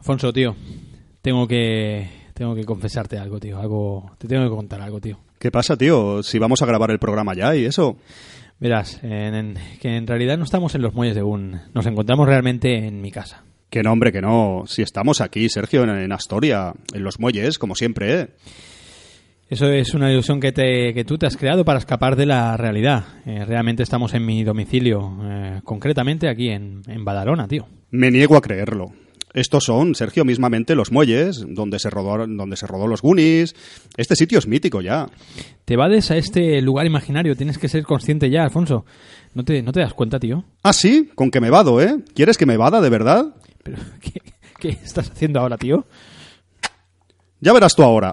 Alfonso, tío, tengo que tengo que confesarte algo, tío. Algo, te tengo que contar algo, tío. ¿Qué pasa, tío? Si vamos a grabar el programa ya y eso. Verás, en- en- que en realidad no estamos en los muelles de un... Nos encontramos realmente en mi casa. Que no, hombre, que no. Si estamos aquí, Sergio, en, en Astoria, en los muelles, como siempre, ¿eh? Eso es una ilusión que, te, que tú te has creado para escapar de la realidad. Eh, realmente estamos en mi domicilio, eh, concretamente aquí en, en Badalona, tío. Me niego a creerlo. Estos son, Sergio, mismamente los muelles donde se rodó, donde se rodó los Goonies. Este sitio es mítico ya. Te vades a este lugar imaginario, tienes que ser consciente ya, Alfonso. ¿No te, no te das cuenta, tío? Ah, sí, con que me vado, ¿eh? ¿Quieres que me vada de verdad? Pero, ¿qué, qué estás haciendo ahora, tío? Ya verás tú ahora.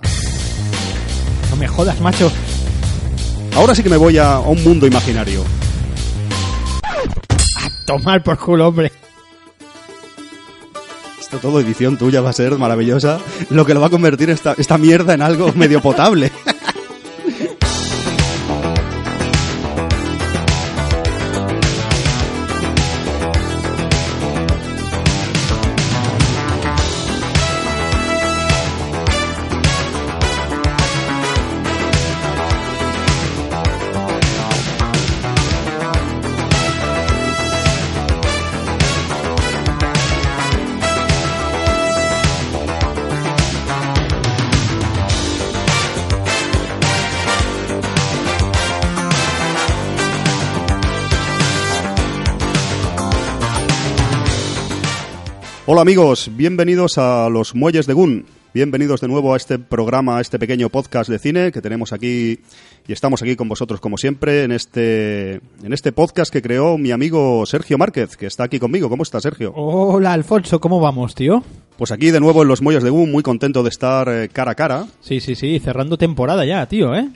No me jodas, macho. Ahora sí que me voy a, a un mundo imaginario. Tomar por culo, hombre. Esto todo edición tuya va a ser maravillosa. Lo que lo va a convertir esta, esta mierda en algo medio potable. Hola amigos, bienvenidos a los Muelles de Gun. Bienvenidos de nuevo a este programa, a este pequeño podcast de cine que tenemos aquí y estamos aquí con vosotros como siempre en este en este podcast que creó mi amigo Sergio Márquez, que está aquí conmigo. ¿Cómo está Sergio? Hola, Alfonso, ¿cómo vamos, tío? Pues aquí de nuevo en los Muelles de Gun, muy contento de estar eh, cara a cara. Sí, sí, sí, cerrando temporada ya, tío, ¿eh?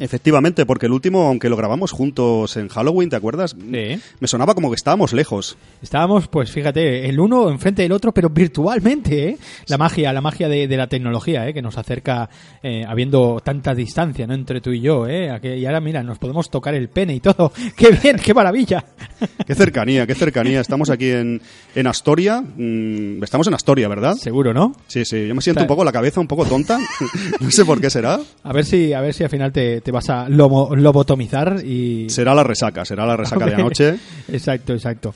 Efectivamente, porque el último, aunque lo grabamos juntos en Halloween, ¿te acuerdas? Sí. Me sonaba como que estábamos lejos. Estábamos, pues fíjate, el uno enfrente del otro, pero virtualmente, ¿eh? La magia, la magia de, de la tecnología, ¿eh? Que nos acerca eh, habiendo tanta distancia, ¿no? Entre tú y yo, ¿eh? Y ahora, mira, nos podemos tocar el pene y todo. ¡Qué bien, qué maravilla! Qué cercanía, qué cercanía. Estamos aquí en, en Astoria. Mm, estamos en Astoria, ¿verdad? Seguro, ¿no? Sí, sí. Yo me siento Está- un poco la cabeza un poco tonta. no sé por qué será. A ver si, a ver si al final te, te vas a lomo- lobotomizar y... Será la resaca, será la resaca de anoche. Exacto, exacto.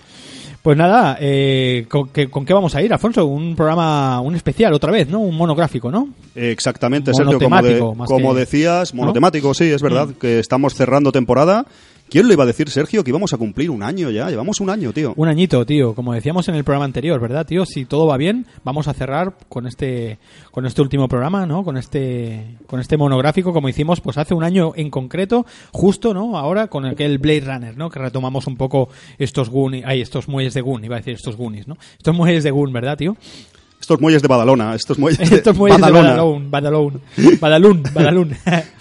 Pues nada, eh, ¿con, qué, ¿con qué vamos a ir, Alfonso? Un programa, un especial otra vez, ¿no? Un monográfico, ¿no? Exactamente, Sergio. Como, de- como que- decías, ¿no? Mm. monotemático, sí, es verdad, que estamos cerrando temporada. ¿Quién lo iba a decir, Sergio, que íbamos a cumplir un año ya? Llevamos un año, tío. Un añito, tío, como decíamos en el programa anterior, ¿verdad, tío? Si todo va bien, vamos a cerrar con este con este último programa, ¿no? Con este con este monográfico como hicimos pues hace un año en concreto, justo, ¿no? Ahora con aquel Blade Runner, ¿no? Que retomamos un poco estos Goonies, ay, estos muelles de Goon, iba a decir estos Goonies, ¿no? Estos muelles de Goon, ¿verdad, tío? Estos muelles de Badalona, estos muelles de Estos muelles Badalona. de Badalón, Badalón, Badalún, Badalún.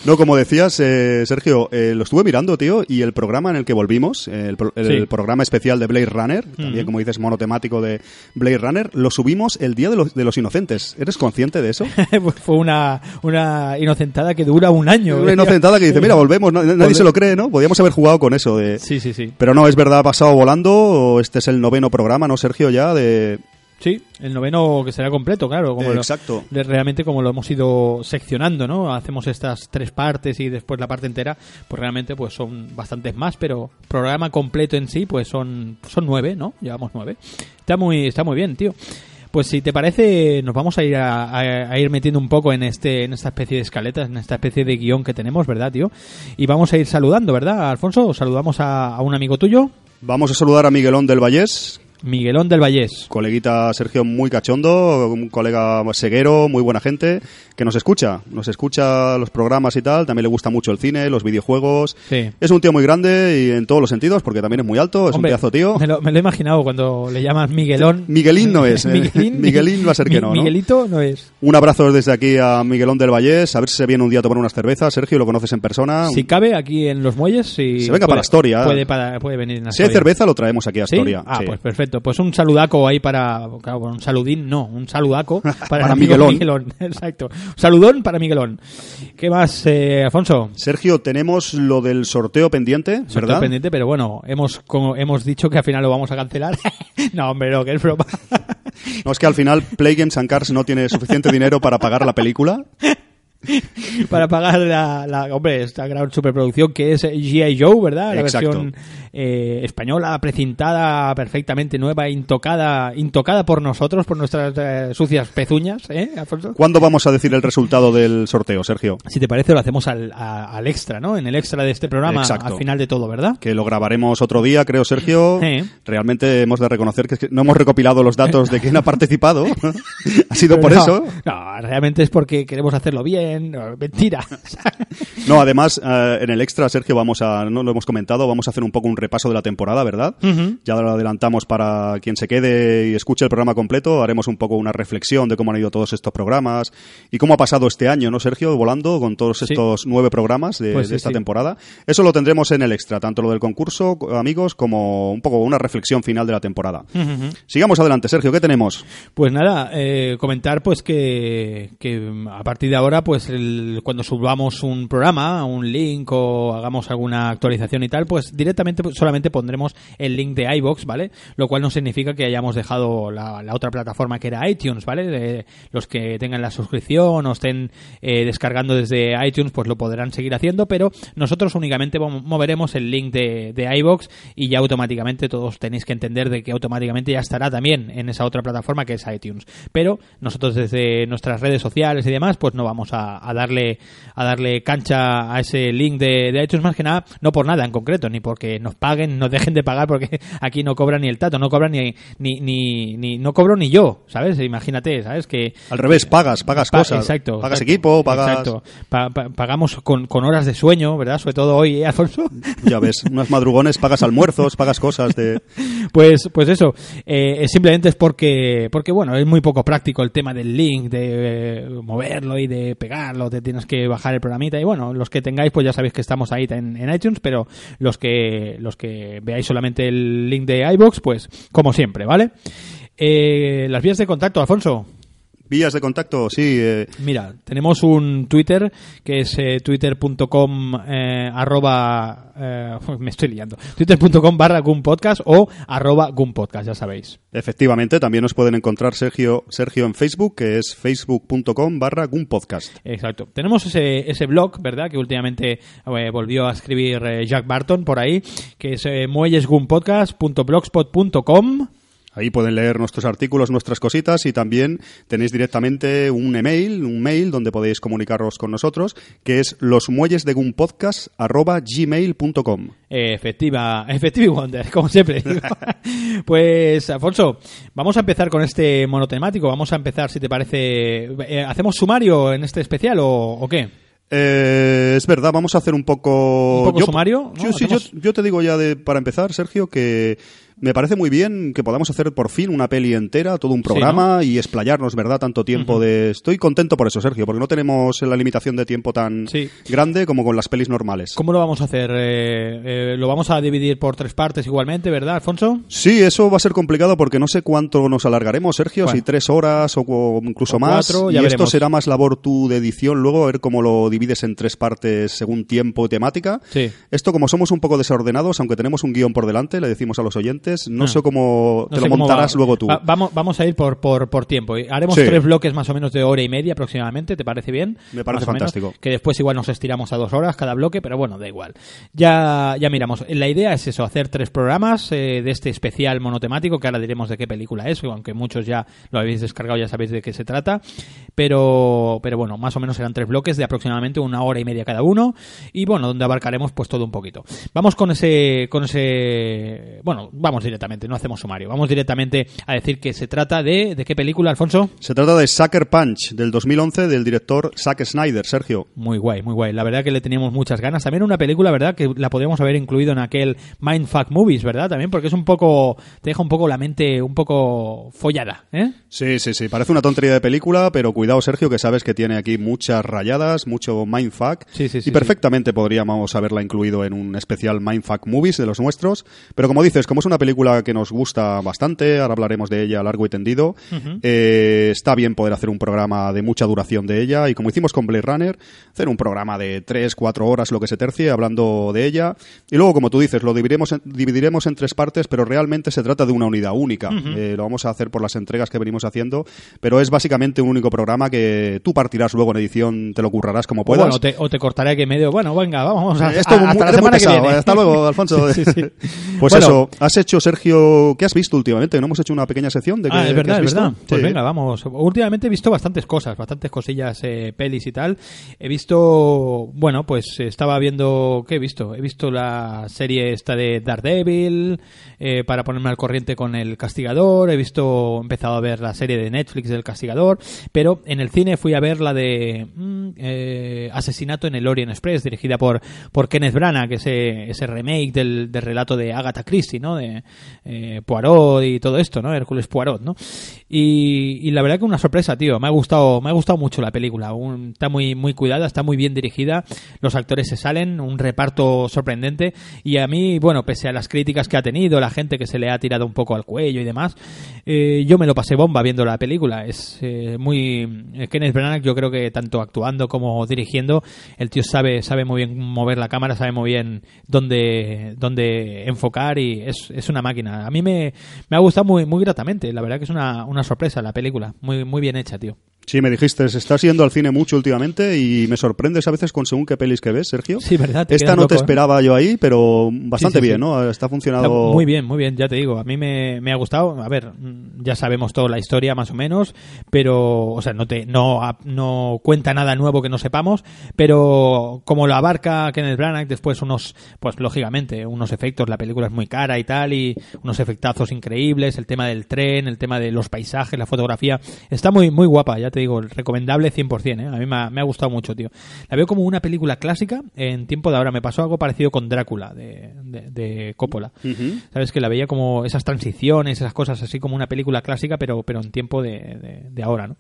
No, como decías, eh, Sergio, eh, lo estuve mirando, tío, y el programa en el que volvimos, eh, el, pro- el Sí. programa especial de Blade Runner, también, como dices, monotemático de Blade Runner, lo subimos el Día de los, de los Inocentes. ¿Eres consciente de eso? Pues Fue una, una inocentada que dura un año. Una ¿eh? inocentada que dice, mira, volvemos, no- nadie se lo cree, ¿no? Podríamos haber jugado con eso de... Sí, sí, sí. Pero no, es verdad, ha pasado volando, este es el noveno programa, ¿no, Sergio, ya? de Sí, el noveno que será completo, claro. Como Eh, lo- exacto. realmente como lo hemos ido seccionando, ¿no? Hacemos estas tres partes y después la parte entera, pues realmente pues son bastantes más, pero programa completo en sí, pues son, son nueve, ¿no? Llevamos nueve. Está muy, está muy bien, tío. Pues si te parece, nos vamos a ir a, a- a ir metiendo un poco en este, en esta especie de escaletas, en esta especie de guion que tenemos, ¿verdad, tío? Y vamos a ir saludando, ¿verdad, Alfonso? Saludamos a, a un amigo tuyo. Vamos a saludar a Miguelón del Vallés. Miguelón del Vallés. Coleguita Sergio muy cachondo, un colega seguero, muy buena gente, que nos escucha, nos escucha los programas y tal, también le gusta mucho el cine, los videojuegos. Sí. Es un tío muy grande y en todos los sentidos, porque también es muy alto, es Hombre, un pedazo tío. Me lo, me lo he imaginado cuando le llamas Miguelón. Miguelín no es, ¿eh? Miguelín, Miguelín va a ser que no. Miguelito no es. Un abrazo desde aquí a Miguelón del Vallés, a ver si se viene un día a tomar unas cervezas. Sergio, lo conoces en persona. Si cabe, aquí en los muelles. Si Se venga puede- para Astoria. Puede, para- puede venir en si hay cerveza, lo traemos aquí a ¿Sí? Astoria. Ah, Sí. pues perfecto. Pues un saludaco ahí para. Claro, un saludín, no, un saludaco para, Para el amigo Miguelón. Exacto. Un saludón para Miguelón. ¿Qué más, eh, Alfonso? Sergio, tenemos lo del sorteo pendiente, Sorteo ¿verdad? pendiente, pero bueno, hemos, como hemos dicho que al final lo vamos a cancelar. no, hombre, no, que es broma. No, es que al final Play Games and Cars no tiene suficiente dinero para pagar la película. para pagar la, la- hombre, esta gran superproducción que es G.I. Joe, ¿verdad? La Exacto. versión eh, española, precintada, perfectamente nueva, intocada, intocada por nosotros, por nuestras eh, sucias pezuñas, ¿eh, Alfonso? ¿Cuándo vamos a decir el resultado del sorteo, Sergio? Si te parece, lo hacemos al, a- al extra, ¿no? En el extra de este programa, Exacto. al final de todo, ¿verdad? Que lo grabaremos otro día, creo, Sergio. Sí. Realmente hemos de reconocer que es que no hemos recopilado los datos de quién ha participado. ha sido por no, eso. No, realmente es porque queremos hacerlo bien. No, mentira. No, además, eh, en el extra, Sergio, vamos a, no lo hemos comentado, vamos a hacer un poco un repaso de la temporada, ¿verdad? Ya lo adelantamos para quien se quede y escuche el programa completo. Haremos un poco una reflexión de cómo han ido todos estos programas y cómo ha pasado este año, ¿no, Sergio? Volando con todos Sí. estos nueve programas de, Pues de esta sí. temporada. Eso lo tendremos en el extra, tanto lo del concurso, amigos, como un poco una reflexión final de la temporada. Sigamos adelante, Sergio, ¿qué tenemos? Pues nada, eh, comentar pues que, que a partir de ahora, pues el- cuando subamos un programa, un link o hagamos alguna actualización y tal, pues directamente pues, solamente pondremos el link de iBox, ¿vale? Lo cual no significa que hayamos dejado la, otra plataforma que era iTunes, ¿vale? Los que tengan la suscripción o estén eh, descargando desde iTunes, pues lo podrán seguir haciendo, pero nosotros únicamente mo- moveremos el link de, de iBox y ya automáticamente todos tenéis que entender de que automáticamente ya estará también en esa otra plataforma que es iTunes. Pero nosotros desde nuestras redes sociales y demás, pues no vamos a, a darle a darle cancha a ese link de, de iTunes más que nada, no por nada en concreto, ni porque nos paguen, nos dejen de pagar, porque aquí no cobra ni el tato, no cobra ni, ni, ni, ni- no cobro ni yo, ¿sabes? Imagínate, ¿sabes? Que Al revés, pagas, pagas Pa- cosas. Exacto. Pagas exacto, equipo, pagas... Exacto. Pa- pa- pagamos con, con horas de sueño, ¿verdad? Sobre todo hoy, ¿eh, Alfonso? Ya ves, unos madrugones, pagas almuerzos, pagas cosas de... Pues, pues eso, eh, simplemente es porque, porque bueno, es muy poco práctico el tema del link, de eh, moverlo y de pegarlo, te tienes que bajar el programita y bueno, los que tengáis pues ya sabéis que estamos ahí en, iTunes, pero los que, los que veáis solamente el link de iBox, pues como siempre, ¿vale? Eh, las vías de contacto, Alfonso. Vías de contacto, sí. eh, Mira, tenemos un Twitter que es eh, twitter.com eh, arroba me estoy liando twitter.com barra Podcast o arroba Podcast, ya sabéis. efectivamente, también nos pueden encontrar Sergio, Sergio en Facebook, que es facebook.com barra Podcast. Exacto. Tenemos ese, ese blog, ¿verdad? Que últimamente volvió a escribir Jack Barton por ahí, que es muellesgunpodcast.blogspot.com. Ahí pueden leer nuestros artículos, nuestras cositas y también tenéis directamente un email, un mail donde podéis comunicaros con nosotros, que es losmuellesdegunpodcast@gmail.com. Efectiva, efectiva y wonder, como siempre. pues, Alfonso, vamos a empezar con este monotemático. Vamos a empezar, si te parece. eh, ¿Hacemos sumario en este especial o, o qué? Eh, es verdad, vamos a hacer un poco... ¿Un poco sumario? ¿no? Yo, sí, yo, yo te digo ya de, para empezar, Sergio, que me parece muy bien que podamos hacer por fin una peli entera, todo un programa y explayarnos, ¿verdad? Tanto tiempo de... Estoy contento por eso, Sergio, porque no tenemos la limitación de tiempo tan Sí. grande como con las pelis normales. ¿Cómo lo vamos a hacer? Eh, eh, ¿Lo vamos a dividir por tres partes igualmente, verdad, Alfonso? Sí, eso va a ser complicado porque no sé cuánto nos alargaremos, Sergio, Bueno. si tres horas o, o incluso O más. cuatro, y ya esto veremos. será más labor tú de edición luego, a ver cómo lo divides en tres partes según tiempo y temática. Sí. Esto, como somos un poco desordenados, aunque tenemos un guion por delante, le decimos a los oyentes, no Ah. sé cómo No te sé lo montarás luego tú. Va- vamos, vamos a ir por, por, por tiempo. Haremos Sí. tres bloques más o menos de hora y media aproximadamente, ¿te parece bien? Me parece Más o menos. fantástico. que después igual nos estiramos a dos horas cada bloque, pero bueno, da igual. Ya, ya miramos. La idea es eso, hacer tres programas eh, de este especial monotemático, que ahora diremos de qué película es, aunque muchos ya lo habéis descargado, ya sabéis de qué se trata. Pero, pero bueno, más o menos serán tres bloques de aproximadamente una hora y media cada uno. Y bueno, donde abarcaremos pues todo un poquito. Vamos con ese, con ese, bueno, vamos vamos directamente, no hacemos sumario. Vamos directamente a decir que se trata de... ¿De qué película, Alfonso? Se trata de Sucker Punch, del 2011, del director Zack Snyder, Sergio. Muy guay, muy guay. La verdad que le teníamos muchas ganas. También una película, ¿verdad? Que la podríamos haber incluido en aquel Mindfuck Movies, ¿verdad? También porque es un poco... Te deja un poco la mente un poco follada, ¿eh? Sí, sí, sí. Parece una tontería de película, pero cuidado, Sergio, que sabes que tiene aquí muchas rayadas, mucho mindfuck. Sí, sí, sí, y perfectamente podríamos haberla incluido en un especial Mindfuck Movies de los nuestros. Pero como dices, como es una película que nos gusta bastante, ahora hablaremos de ella largo y tendido, eh, está bien poder hacer un programa de mucha duración de ella. Y como hicimos con Blade Runner, hacer un programa de 3, 4 horas, lo que se tercie, hablando de ella. Y luego, como tú dices, lo dividiremos en, dividiremos en tres partes, pero realmente se trata de una unidad única. Eh, lo vamos a hacer por las entregas que venimos haciendo, pero es básicamente un único programa que tú partirás luego en edición, te lo currarás como puedas. Bueno, te- o te cortaré aquí en medio. Bueno, venga, vamos a, Esto a- hasta la muy semana que viene. ¿eh? Hasta luego, Alfonso. Sí, sí. Pues Bueno, eso, has hecho, Sergio, ¿qué has visto últimamente? ¿No hemos hecho una pequeña sección de qué, Ah, es verdad, has es visto? verdad. Pues Sí. venga, vamos. Últimamente he visto bastantes cosas, bastantes cosillas, eh, pelis y tal. He visto, bueno, pues estaba viendo, ¿qué he visto? He visto la serie esta de Daredevil, eh, para ponerme al corriente con El Castigador. He visto, he empezado a ver la serie de Netflix del Castigador, pero en el cine fui a ver la de mm, eh, Asesinato en el Orient Express, dirigida por, por Kenneth Branagh, que ese, ese remake del, del relato de Agatha Christie, ¿no? De eh, Poirot y todo esto, ¿no? Hércules Poirot, ¿no? Y, la verdad que una sorpresa, tío. Me ha gustado, me ha gustado mucho la película. Está muy, muy cuidada, está muy bien dirigida. Los actores se salen, un reparto sorprendente. Y a mí, bueno, pese a las críticas que ha tenido, la gente que se le ha tirado un poco al cuello y demás, eh, yo me lo pasé bomba viendo la película. Es eh, muy eh, Kenneth Branagh, yo creo que tanto actuando como dirigiendo, el tío sabe, sabe muy bien mover la cámara, sabe muy bien dónde, dónde enfocar y es, es máquina. A mí me, me ha gustado muy, muy gratamente. La verdad que es una, una sorpresa la película. Muy, muy bien hecha, tío. Sí, me dijiste, estás yendo al cine mucho últimamente y me sorprendes a veces con según qué pelis que ves, Sergio. Sí, ¿verdad? Te Esta no te ¿eh? esperaba yo ahí, pero bastante Sí, sí, bien. ¿no? Está Está funcionado... Muy bien, muy bien, ya te digo. A mí me, me ha gustado. A ver, ya sabemos toda la historia más o menos, pero, o sea, no te, no, no cuenta nada nuevo que no sepamos, pero como lo abarca Kenneth Branagh, después unos, pues lógicamente, unos efectos, la película es muy cara y tal, y unos efectazos increíbles, el tema del tren, el tema de los paisajes, la fotografía, está muy, muy guapa, ya te digo, recomendable 100%, ¿eh? A mí me ha, me ha gustado mucho, tío. La veo como una película clásica en tiempo de ahora. Me pasó algo parecido con Drácula, de, de, de Coppola. Sabes que la veía como esas transiciones, esas cosas así como una película clásica, pero, pero en tiempo de, de, de ahora, ¿no?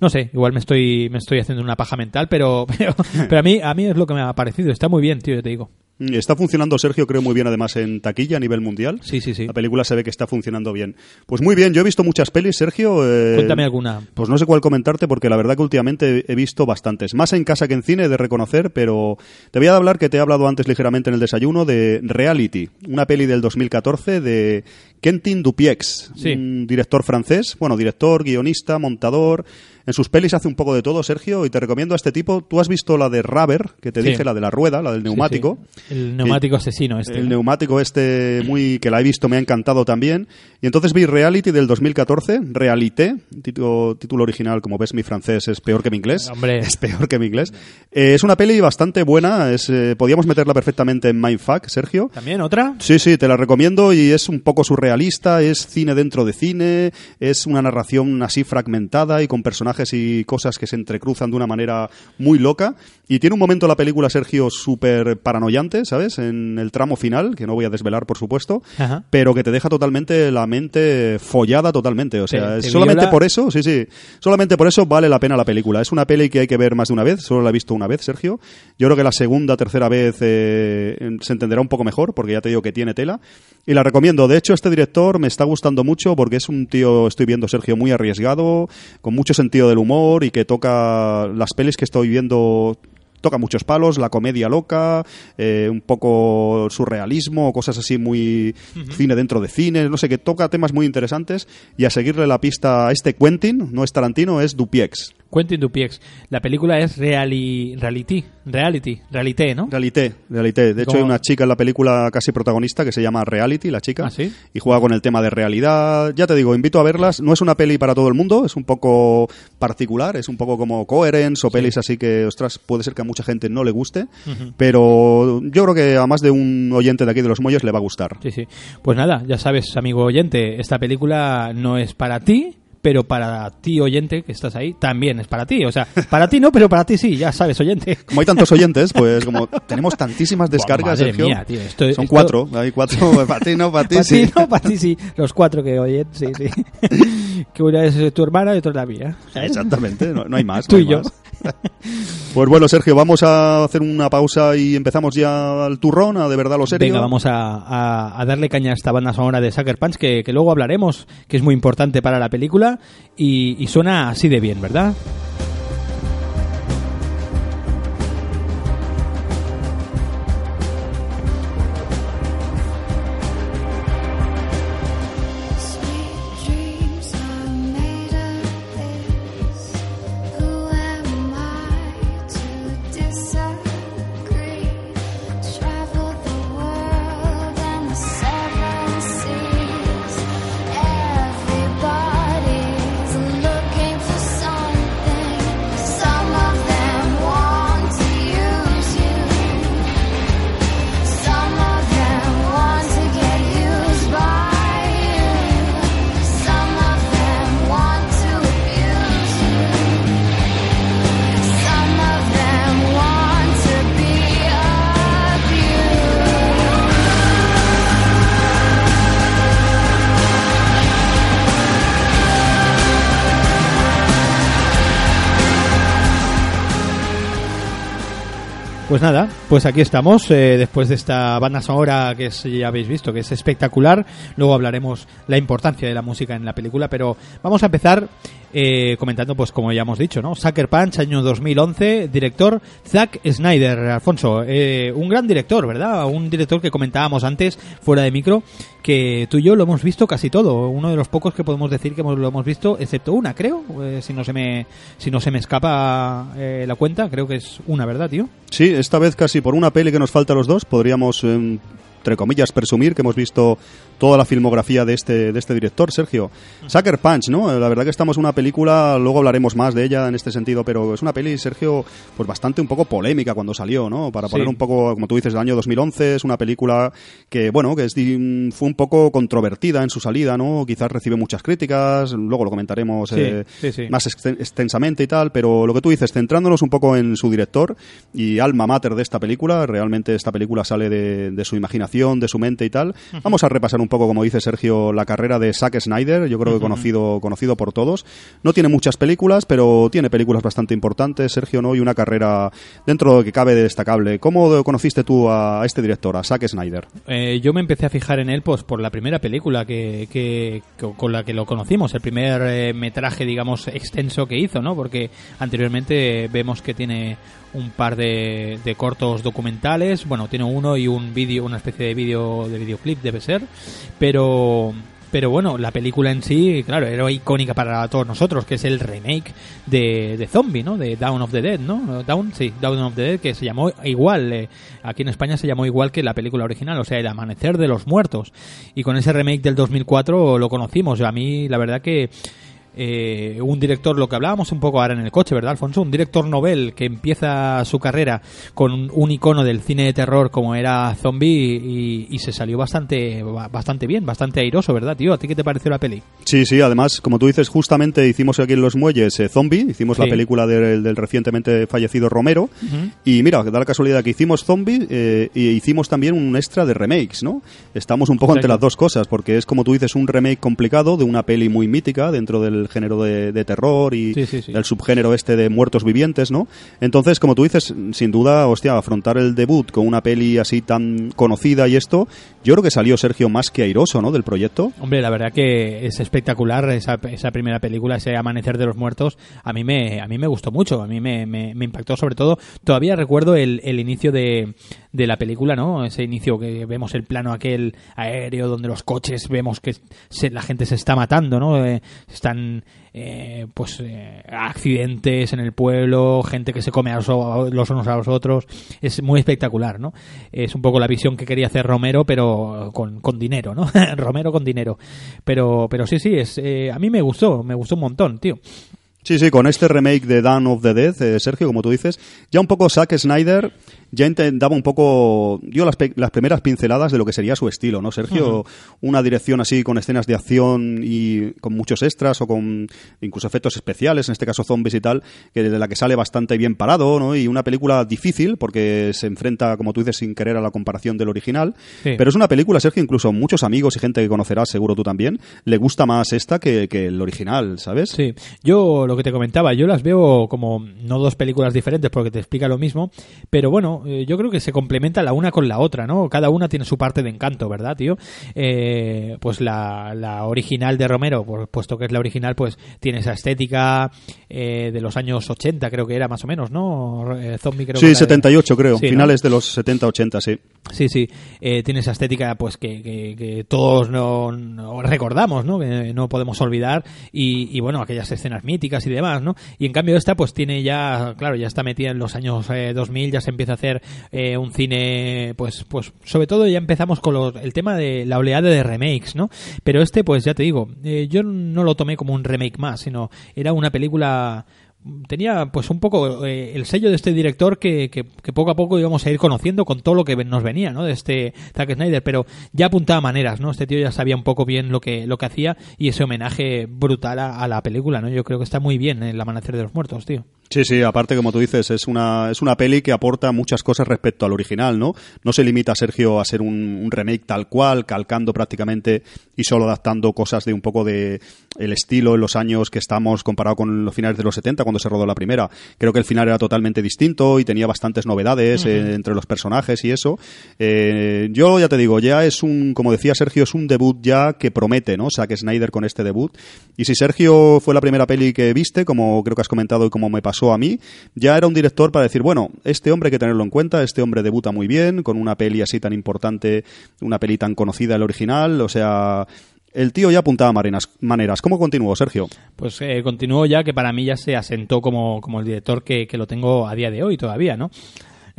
No sé, igual me estoy, me estoy haciendo una paja mental, pero, pero, pero a mí, a mí es lo que me ha parecido. Está muy bien, tío, yo te digo. Mm, Está funcionando, Sergio, creo muy bien además en taquilla a nivel mundial. Sí, sí, sí. La película se ve que está funcionando bien. Pues muy bien, yo he visto muchas pelis, Sergio. eh, Cuéntame alguna. Pues no sé cuál comentarte porque la verdad que últimamente he visto bastantes. Más en casa que en cine, he de reconocer, pero te voy a hablar que te he hablado antes ligeramente en el desayuno de Reality, una peli del 2014 de Quentin Dupieux, Sí. un director francés, bueno, director, guionista, montador. En sus pelis hace un poco de todo, Sergio, y te recomiendo a este tipo. Tú has visto la de Rubber, que te Sí. dije, la de la rueda, la del neumático. Sí, sí. El neumático asesino este. El ¿no? neumático este muy que la he visto me ha encantado también. Y entonces vi Reality del 2014, Realité, título, título original, como ves mi francés es peor que mi inglés. Hombre. Es peor que mi inglés. Eh, es una peli bastante buena, es, eh, podíamos meterla perfectamente en Mindfuck, Sergio. ¿También otra? Sí, sí, te la recomiendo y es un poco surrealista, es cine dentro de cine, es una narración así fragmentada y con personajes y cosas que se entrecruzan de una manera muy loca. Y tiene un momento la película, Sergio, súper paranoiante, ¿sabes? En el tramo final, que no voy a desvelar, por supuesto, Ajá. pero que te deja totalmente la mente follada totalmente. O sea, Te- es te solamente viola. por eso, sí, sí, solamente por eso vale la pena la película. Es una peli que hay que ver más de una vez, solo la he visto una vez, Sergio. Yo creo que la segunda, tercera vez eh, se entenderá un poco mejor, porque ya te digo que tiene tela. Y la recomiendo. De hecho, este director me está gustando mucho porque es un tío, estoy viendo, Sergio, muy arriesgado, con mucho sentido del humor y que toca las pelis que estoy viendo toca muchos palos, la comedia loca, eh, un poco surrealismo, cosas así muy cine dentro de cine, no sé, que toca temas muy interesantes y a seguirle la pista a este Quentin, no es Tarantino, es Dupieux. Quentin Dupiex. La película es reali- reality, reality, reality, ¿no? Realité, realité. De hecho, hay una chica en la película casi protagonista que se llama Reality, la chica. ¿Ah, sí? Y juega con el tema de realidad. Ya te digo, invito a verlas. No es una peli para todo el mundo, es un poco particular, es un poco como Coherence o pelis así que, ostras, puede ser que a mucha gente no le guste. Pero yo creo que a más de un oyente de aquí de los Muelles le va a gustar. Sí, sí. Pues nada, ya sabes, amigo oyente, esta película no es para ti, pero para ti, oyente, que estás ahí, también es para ti. O sea, para ti no, pero para ti sí, ya sabes, oyente. Como hay tantos oyentes, pues como tenemos tantísimas descargas, Sergio. mía, tío, esto- son esto- cuatro, hay cuatro, para ti no, para ti Para sí. ti no, para ti sí. Los cuatro que oyen, sí, sí. que una es tu hermana y otra es la mía. ¿sabes? Exactamente, no, no hay más. Tú no y yo. más. Pues bueno, Sergio, vamos a hacer una pausa y empezamos ya al turrón, a de verdad lo serio. Venga, vamos a, a- a darle caña a esta banda sonora de Sucker Punch, que, que luego hablaremos, que es muy importante para la película, y, y suena así de bien, ¿verdad? Pues aquí estamos, eh, después de esta banda sonora que ya habéis visto, que es espectacular. Luego hablaremos la importancia de la música en la película, pero vamos a empezar eh, comentando, pues como ya hemos dicho, ¿no? Sucker Punch, año 2011, director Zack Snyder, Alfonso. eh, un gran director, ¿verdad? Un director que comentábamos antes, fuera de micro, que tú y yo lo hemos visto casi todo. Uno de los pocos que podemos decir que lo hemos visto, excepto una, creo. eh, si no se me, si no se me escapa eh, la cuenta, creo que es una, ¿verdad, tío? Sí, esta vez casi por una peli que nos falta a los dos, podríamos, eh, entre comillas, presumir que hemos visto toda la filmografía de este, de este director, Sergio. Sucker Punch, ¿no? La verdad que estamos en una película, luego hablaremos más de ella en este sentido, pero es una peli, Sergio, pues bastante un poco polémica cuando salió, ¿no? Para poner Sí. un poco, como tú dices, del año 2011, es una película que, bueno, que es, fue un poco controvertida en su salida, ¿no? Quizás recibe muchas críticas, luego lo comentaremos Sí, eh, sí, más exten- extensamente y tal, pero lo que tú dices, centrándonos un poco en su director y alma mater de esta película, realmente esta película sale de, de su imaginación, de su mente y tal. Vamos a repasar un poco, como dice Sergio, la carrera de Zack Snyder, yo creo que conocido, conocido por todos. No tiene muchas películas, pero tiene películas bastante importantes, Sergio, ¿no? Y una carrera dentro de lo que cabe de destacable. ¿Cómo conociste tú a este director, a Zack Snyder? Eh, yo me empecé a fijar en él pues por la primera película que, que- que- con la que lo conocimos, el primer eh, metraje digamos extenso que hizo, ¿no? Porque anteriormente vemos que tiene un par de, de cortos documentales, bueno, tiene uno y un vídeo, una especie de vídeo de videoclip debe ser, pero pero bueno, la película en sí, claro, era icónica para todos nosotros, que es el remake de, de Zombie, ¿no? De Down of the Dead, ¿no? Down, sí, Down of the Dead, que se llamó igual, eh, aquí en España se llamó igual que la película original, o sea, El Amanecer de los Muertos. Y con ese remake del 2004 lo conocimos. A mí, la verdad que eh, un director, lo que hablábamos un poco ahora en el coche, ¿verdad, Alfonso? Un director novel que empieza su carrera con un, icono del cine de terror como era Zombie y, y se salió bastante, bastante bien, bastante airoso, ¿verdad, tío? ¿A ti qué te pareció la peli? Sí, sí, además, como tú dices, justamente hicimos aquí en Los Muelles eh, Zombie, hicimos la película del, del recientemente fallecido Romero, y mira, da la casualidad que hicimos Zombie eh, y hicimos también un extra de remakes, ¿no? Estamos un poco Exacto. entre las dos cosas, porque es como tú dices, un remake complicado de una peli muy mítica dentro del género de, de terror y Sí, sí, sí. del subgénero este de muertos vivientes, ¿no? Entonces, como tú dices, sin duda, hostia, afrontar el debut con una peli así tan conocida y esto, yo creo que salió Sergio más que airoso, ¿no? Del proyecto. Hombre, la verdad que es espectacular esa, esa primera película, ese Amanecer de los Muertos. A mí me, a mí me gustó mucho, a mí me, me, me impactó sobre todo. Todavía recuerdo el, el inicio de, de la película, ¿no? Ese inicio que vemos el plano aquel aéreo donde los coches vemos que se- la gente se está matando, ¿no? Eh, están eh, pues eh, accidentes en el pueblo, gente que se come a los, los unos a los otros. Es muy espectacular, ¿no? Es un poco la visión que quería hacer Romero, pero con, con dinero, ¿no? Romero con dinero. Pero, pero sí, sí, es, eh, a mí me gustó, me gustó un montón, tío. Sí, sí, con este remake de Dawn of the Dead, eh, Sergio, como tú dices, ya un poco Zack Snyder ya intentaba un poco, dio las, pe- las primeras pinceladas de lo que sería su estilo, ¿no, Sergio? Una dirección así con escenas de acción y con muchos extras o con incluso efectos especiales, en este caso zombies y tal, que de la que sale bastante bien parado, ¿no? Y una película difícil porque se enfrenta, como tú dices, sin querer a la comparación del original. Sí. Pero es una película, Sergio, incluso muchos amigos y gente que conocerás, seguro tú también, le gusta más esta que, que el original, ¿sabes? Sí, yo lo que te comentaba, yo las veo como no dos películas diferentes porque te explica lo mismo, pero bueno, eh, yo creo que se complementa la una con la otra, ¿no? Cada una tiene su parte de encanto, ¿verdad, tío? Eh, pues la, la original de Romero, por- puesto que es la original, pues tiene esa estética eh, de los años 80, creo que era más o menos, ¿no? Eh, Zombie creo que Sí, era de- 78 creo, Sí, ¿no? finales de los 70-80, sí. Sí, sí, eh, tiene esa estética pues que, que- que todos no, no recordamos, ¿no? Que no podemos olvidar y, y, bueno, aquellas escenas míticas y demás, ¿no? Y en cambio esta pues tiene ya, claro, ya está metida en los años eh, 2000, ya se empieza a hacer eh, un cine, pues, pues sobre todo ya empezamos con los- el tema de la oleada de remakes, ¿no? Pero este pues ya te digo, eh, yo no lo tomé como un remake más, sino era una película tenía pues un poco eh, el sello de este director que, que, poco a poco íbamos a ir conociendo con todo lo que nos venía no de este Zack Snyder pero ya apuntaba maneras no este tío ya sabía un poco bien lo que lo que hacía y ese homenaje brutal a, a la película no yo creo que está muy bien el amanecer de los muertos tío Sí, sí, aparte, como tú dices, es una, es una peli que aporta muchas cosas respecto al original, ¿no? No se limita, Sergio, a ser un, un remake tal cual, calcando prácticamente y solo adaptando cosas de un poco de el estilo en los años que estamos comparado con los finales de los 70, cuando se rodó la primera. Creo que el final era totalmente distinto y tenía bastantes novedades eh, entre los personajes y eso. Eh, yo ya te digo, ya es un, como decía Sergio, es un debut ya que promete, ¿no? Zack Snyder con este debut. Y si Sergio fue la primera peli que viste, como creo que has comentado y como me pasó a mí, ya era un director para decir, bueno, este hombre hay que tenerlo en cuenta, este hombre debuta muy bien, con una peli así tan importante, una peli tan conocida, el original, o sea... El tío ya apuntaba maneras. maneras. ¿Cómo continuó, Sergio? pues eh, continuó ya que para mí ya se asentó como, como el director que, que lo tengo a día de hoy todavía, ¿no?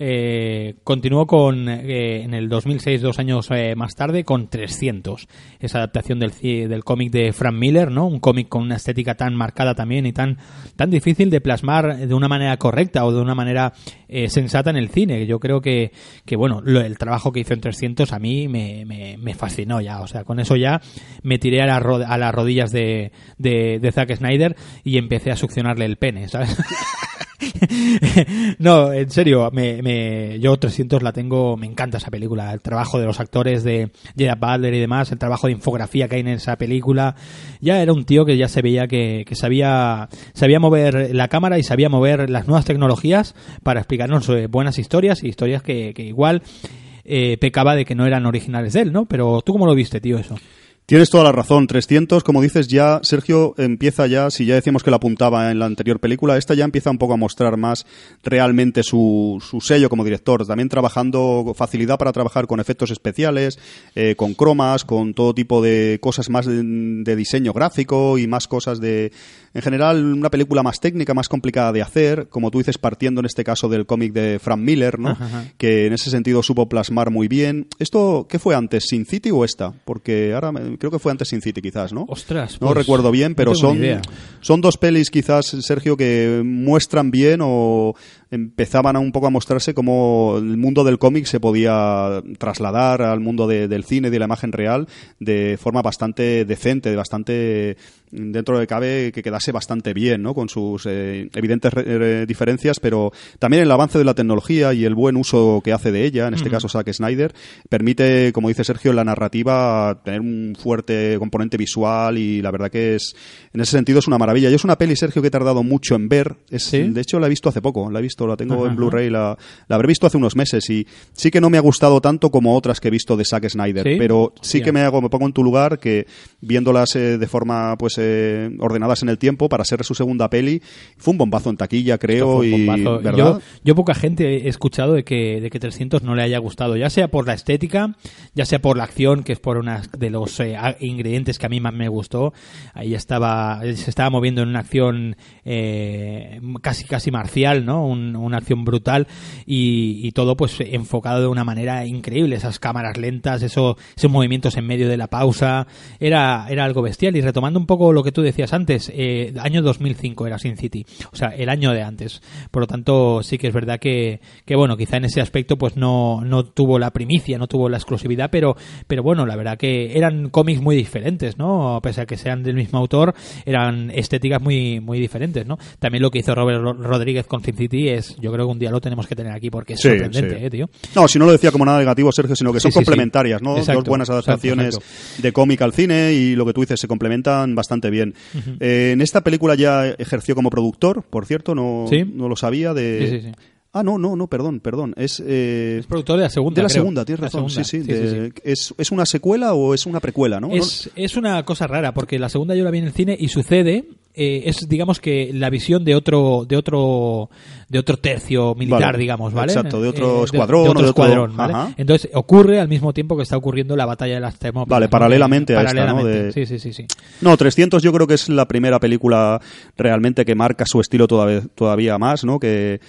Eh, continuó con eh, en el 2006, dos años eh, más tarde, con 300. Esa adaptación del, del cómic de Frank Miller, ¿no? Un cómic con una estética tan marcada también y tan, tan difícil de plasmar de una manera correcta o de una manera eh, sensata en el cine. Yo creo que, que bueno, lo- el trabajo que hizo en 300 a mí me, me, fascinó ya. O sea, con eso ya me tiré a, las ro- a las rodillas de, de, de Zack Snyder y empecé a succionarle el pene, ¿sabes? no, en serio, me, me- yo 300 la tengo, me encanta esa película, el trabajo de los actores de Gerard Butler y demás, el trabajo de infografía que hay en esa película, ya era un tío que ya se veía que, que sabía, sabía mover la cámara y sabía mover las nuevas tecnologías para explicarnos eh, buenas historias y historias que, igual eh, pecaba de que no eran originales de él, ¿no? Pero tú cómo lo viste, tío, eso. Tienes toda la razón. 300, como dices, ya Sergio empieza ya, si ya decíamos que la apuntaba en la anterior película, esta ya empieza un poco a mostrar más realmente su, su sello como director. También trabajando, facilidad para trabajar con efectos especiales, eh, con cromas, con todo tipo de cosas más de, de diseño gráfico y más cosas de, en general, una película más técnica, más complicada de hacer, como tú dices, partiendo en este caso del cómic de Frank Miller, ¿no? Ajá, ajá. que en ese sentido supo plasmar muy bien. ¿Esto qué fue antes, Sin City o esta? Porque ahora me- creo que fue antes Sin City, quizás, ¿no? Ostras, No pues, recuerdo bien, pero son, son dos pelis, quizás, Sergio, que muestran bien o empezaban a un poco a mostrarse cómo el mundo del cómic se podía trasladar al mundo de- del cine, de la imagen real, de forma bastante decente, bastante dentro de cabe que quedase bastante bien, ¿no? Con sus eh, evidentes re- diferencias, pero también el avance de la tecnología y el buen uso que hace de ella, en este caso Zack Snyder, permite, como dice Sergio, la narrativa tener un fuerte componente visual y la verdad que es, en ese sentido es una maravilla. Yo es una peli, Sergio, que he tardado mucho en ver. Es, ¿Sí? De hecho, la he visto hace poco, la he visto, la tengo Ajá, en. Blu-ray, la, la habré visto hace unos meses y sí que no me ha gustado tanto como otras que he visto de Zack Snyder, ¿Sí? pero sí que me hago, me pongo en tu lugar que viéndolas eh, de forma pues eh, ordenadas en el tiempo para ser su segunda peli, fue un bombazo en taquilla, creo, y. ¿verdad? Yo, yo poca gente he escuchado de que, de que 300 no le haya gustado, ya sea por la estética, ya sea por la acción, que es por una de los eh, ingredientes que a mí más me gustó. Ahí estaba, se estaba moviendo en una acción eh, casi casi marcial, ¿no? Un- una acción brutal y, todo pues enfocado de una manera increíble. Esas cámaras lentas, eso, esos movimientos en medio de la pausa, era, era algo bestial. Y retomando un poco lo que tú decías antes, eh, año 2005 era Sin City, o sea, el año de antes. Por lo tanto, sí que es verdad que, que bueno, quizá en ese aspecto pues no, no tuvo la primicia, no tuvo la exclusividad, pero, pero bueno, la verdad que eran cómics muy diferentes, ¿no? Pese a que sean del mismo autor, eran estéticas muy, muy diferentes, ¿no? También lo que hizo Robert Ro- Rodríguez con Sin City es, yo creo que un día lo tenemos que tener aquí porque es Sí, sorprendente, sí. ¿eh, tío? No, si no lo decía como nada negativo, Sergio, sino que son sí, complementarias, ¿no? Exacto, Dos buenas adaptaciones exacto. de cómic al cine y lo que tú dices, se complementan bastante bien. Eh, en esta película ya ejerció como productor, por cierto, no, no lo sabía. De... Sí, sí, sí. Ah, no, no, no, perdón, perdón. Es, eh, Es productor de la segunda, de la creo. segunda, tienes razón. segunda, Sí, sí. sí, sí, de- ¿Es, ¿Es una secuela o es una precuela, no? Es, es una cosa rara porque la segunda yo la vi en el cine y sucede eh, es digamos que la visión de otro de otro de otro tercio militar Vale, digamos vale exacto, de otro Eh, escuadrón de otro de otro- escuadrón ¿vale? ajá. entonces ocurre al mismo tiempo que está ocurriendo la batalla de las Termópilas Vale, ¿no? paralelamente a esta, ¿no? Paralelamente, De- sí sí sí sí No, 300 yo creo que es la primera película realmente que marca su estilo todavía, todavía más, ¿no? Que,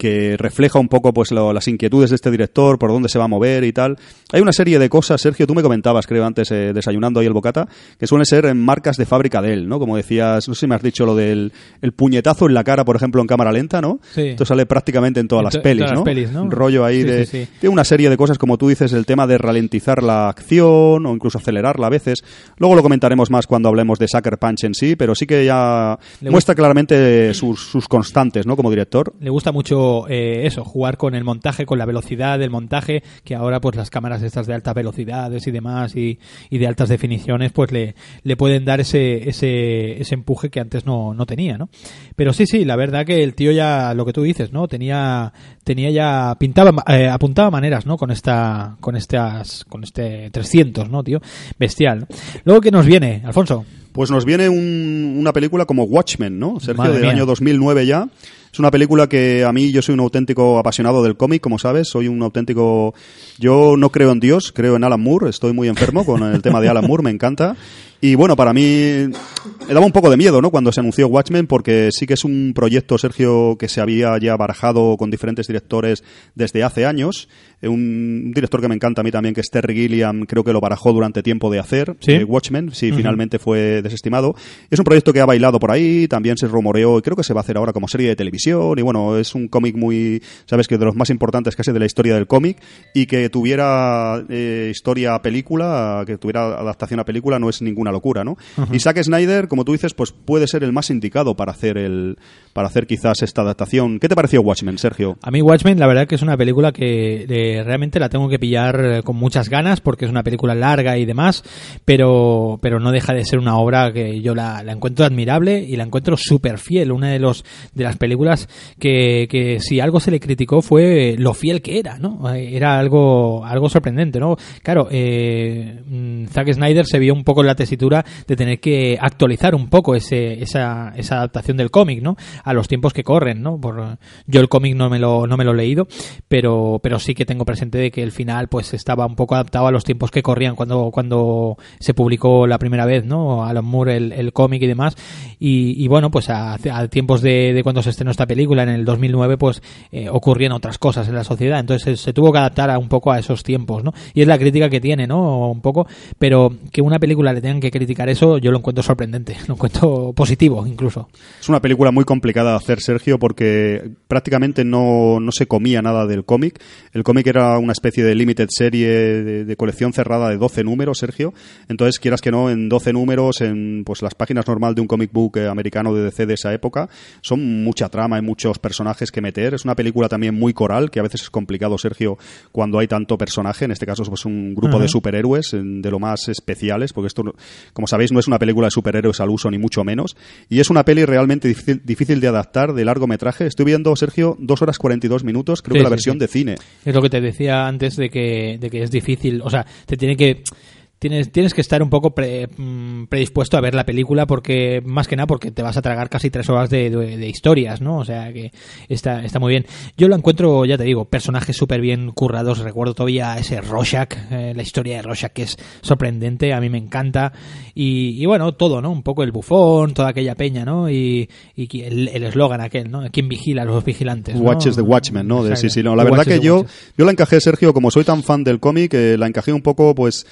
que refleja un poco pues lo- las inquietudes de este director, por dónde se va a mover y tal. Hay una serie de cosas, Sergio, tú me comentabas, creo, antes, eh, desayunando ahí el bocata, que suelen ser en marcas de fábrica de él, ¿no? Como decías, no sé si me has dicho lo del el puñetazo en la cara, por ejemplo, en cámara lenta, ¿no? Sí. Esto sale prácticamente en todas En las pelis, todas las ¿no? pelis, ¿no? Un rollo ahí Sí, de... sí, sí. Tiene una serie de cosas, como tú dices, el tema de ralentizar la acción o incluso acelerarla a veces. Luego lo comentaremos más cuando hablemos de Sucker Punch en sí, pero sí que ya Le muestra claramente sus, sus constantes, ¿no? Como director. le gusta mucho eh, eso, jugar con el montaje, con la velocidad del montaje, que ahora pues las cámaras estas de altas velocidades y demás y, y de altas definiciones pues le, le pueden dar ese, ese, ese empuje que antes no, no tenía, ¿no? Pero sí, sí, la verdad que el tío ya, lo que tú dices, ¿no? Tenía, tenía ya, pintaba, eh, apuntaba maneras, ¿no? Con esta, con estas, con este 300, ¿no, tío? Bestial. Luego, ¿qué nos viene, Alfonso? Pues nos viene un- una película como Watchmen, ¿no? Sergio, Madre del mía. año 2009 ya. Es una película que a mí, yo soy un auténtico apasionado del cómic, como sabes, soy un auténtico... Yo no creo en Dios, creo en Alan Moore, estoy muy enfermo con el tema de Alan Moore, me encanta. Y bueno, para mí me daba un poco de miedo, ¿no? Cuando se anunció Watchmen, porque sí que es un proyecto, Sergio, que se había ya barajado con diferentes directores desde hace años. Eh, Un director que me encanta a mí también, que es Terry Gilliam, creo que lo barajó durante tiempo de hacer, ¿Sí? eh, Watchmen, sí, finalmente fue desestimado. Es un proyecto que ha bailado por ahí, también se rumoreó, y creo que se va a hacer ahora como serie de televisión, y bueno, es un cómic muy, sabes que de los más importantes casi de la historia del cómic, y que tuviera eh, historia a película, que tuviera adaptación a película, no es ninguna locura, ¿no? Y Zack Snyder, como tú dices, pues puede ser el más indicado para hacer el, para hacer quizás esta adaptación. ¿Qué te pareció Watchmen, Sergio? A mí Watchmen, la verdad que es una película que eh, realmente la tengo que pillar eh, con muchas ganas porque es una película larga y demás, pero, pero no deja de ser una obra que yo la, la encuentro admirable y la encuentro súper fiel. Una de los de las películas que, que si algo se le criticó fue lo fiel que era, ¿no? Eh, Era algo, algo sorprendente, ¿no? Claro, eh, mm, Zack Snyder se vio un poco en la tesitura de tener que actualizar un poco esa, adaptación del cómic, ¿no? A los tiempos que corren, ¿no? Por, yo el cómic no me lo, no me lo he leído, pero, pero sí que tengo presente de que el final pues estaba un poco adaptado a los tiempos que corrían cuando, cuando se publicó la primera vez, ¿no? Alan Moore, el, el cómic y demás. Y, bueno, pues a, a tiempos de, de cuando se estrenó esta película, en el 2009, pues eh, ocurrían otras cosas en la sociedad. Entonces se, se tuvo que adaptar a un poco a esos tiempos, ¿no? Y es la crítica que tiene, ¿no? Un poco, pero que una película le tengan que criticar eso, yo lo encuentro sorprendente, lo encuentro positivo incluso. Es una película muy complicada de hacer, Sergio, porque prácticamente no, no se comía nada del cómic. El cómic era una especie de limited serie de, de colección cerrada de 12 números, Sergio. Entonces, quieras que no, en 12 números, en pues las páginas normal de un comic book eh, americano de DC de esa época, son mucha trama y muchos personajes que meter. Es una película también muy coral, que a veces es complicado, Sergio, cuando hay tanto personaje. En este caso, pues un grupo de superhéroes, de lo más especiales, porque esto, como sabéis, no es una película de superhéroes al uso, ni mucho menos. Y es una peli realmente difícil, difícil de adaptar, de largometraje. Estoy viendo, Sergio, 2 horas 42 minutos, creo Sí, que la sí, versión sí. de cine. Es lo que te decía antes de que, de que es difícil, o sea, te tiene que tienes, tienes que estar un poco pre- mm, predispuesto a ver la película porque, más que nada, porque te vas a tragar casi tres horas de, de- de historias, ¿no? O sea que está, está muy bien. Yo lo encuentro, ya te digo, personajes súper bien currados. Recuerdo todavía ese Rorschach, eh, la historia de Rorschach que es sorprendente, a mí me encanta. Y, y bueno, todo, ¿no? Un poco el bufón, toda aquella peña, ¿no? Y, y el el eslogan aquel, ¿no? ¿Quién vigila a los vigilantes? ¿no? Watches the Watchmen, ¿no? De, sí, sí, no. La verdad que yo, yo la encajé, Sergio, como soy tan fan del cómic, eh, la encajé un poco, pues,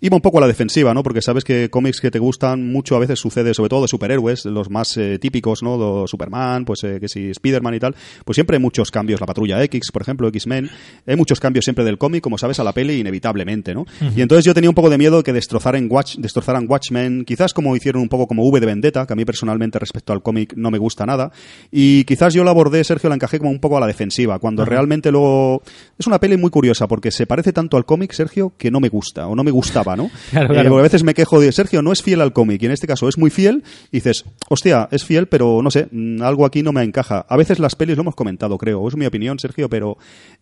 iba un poco a la defensiva, ¿no? Porque sabes que cómics que te gustan mucho a veces sucede, sobre todo de superhéroes, los más eh, típicos, ¿no? Do- Superman, pues eh, que si Spiderman y tal, pues siempre hay muchos cambios. La Patrulla X, por ejemplo, X-Men, hay muchos cambios siempre del cómic, como sabes, a la peli inevitablemente, ¿no? Y entonces yo tenía un poco de miedo que destrozaran, Watch, destrozaran Watchmen, quizás como hicieron un poco como V de Vendetta, que a mí personalmente respecto al cómic no me gusta nada, y quizás yo la abordé, Sergio, la encajé como un poco a la defensiva, cuando realmente luego... Es una peli muy curiosa, porque se parece tanto al cómic, Sergio, que no me gusta, o no me ¿no? Claro, Eh, claro. porque a veces me quejo de, Sergio, no es fiel al cómic, y en este caso es muy fiel, y dices, hostia, es fiel, pero no sé, mm, algo aquí no me encaja. A veces las pelis, lo hemos comentado, creo, es mi opinión, Sergio, pero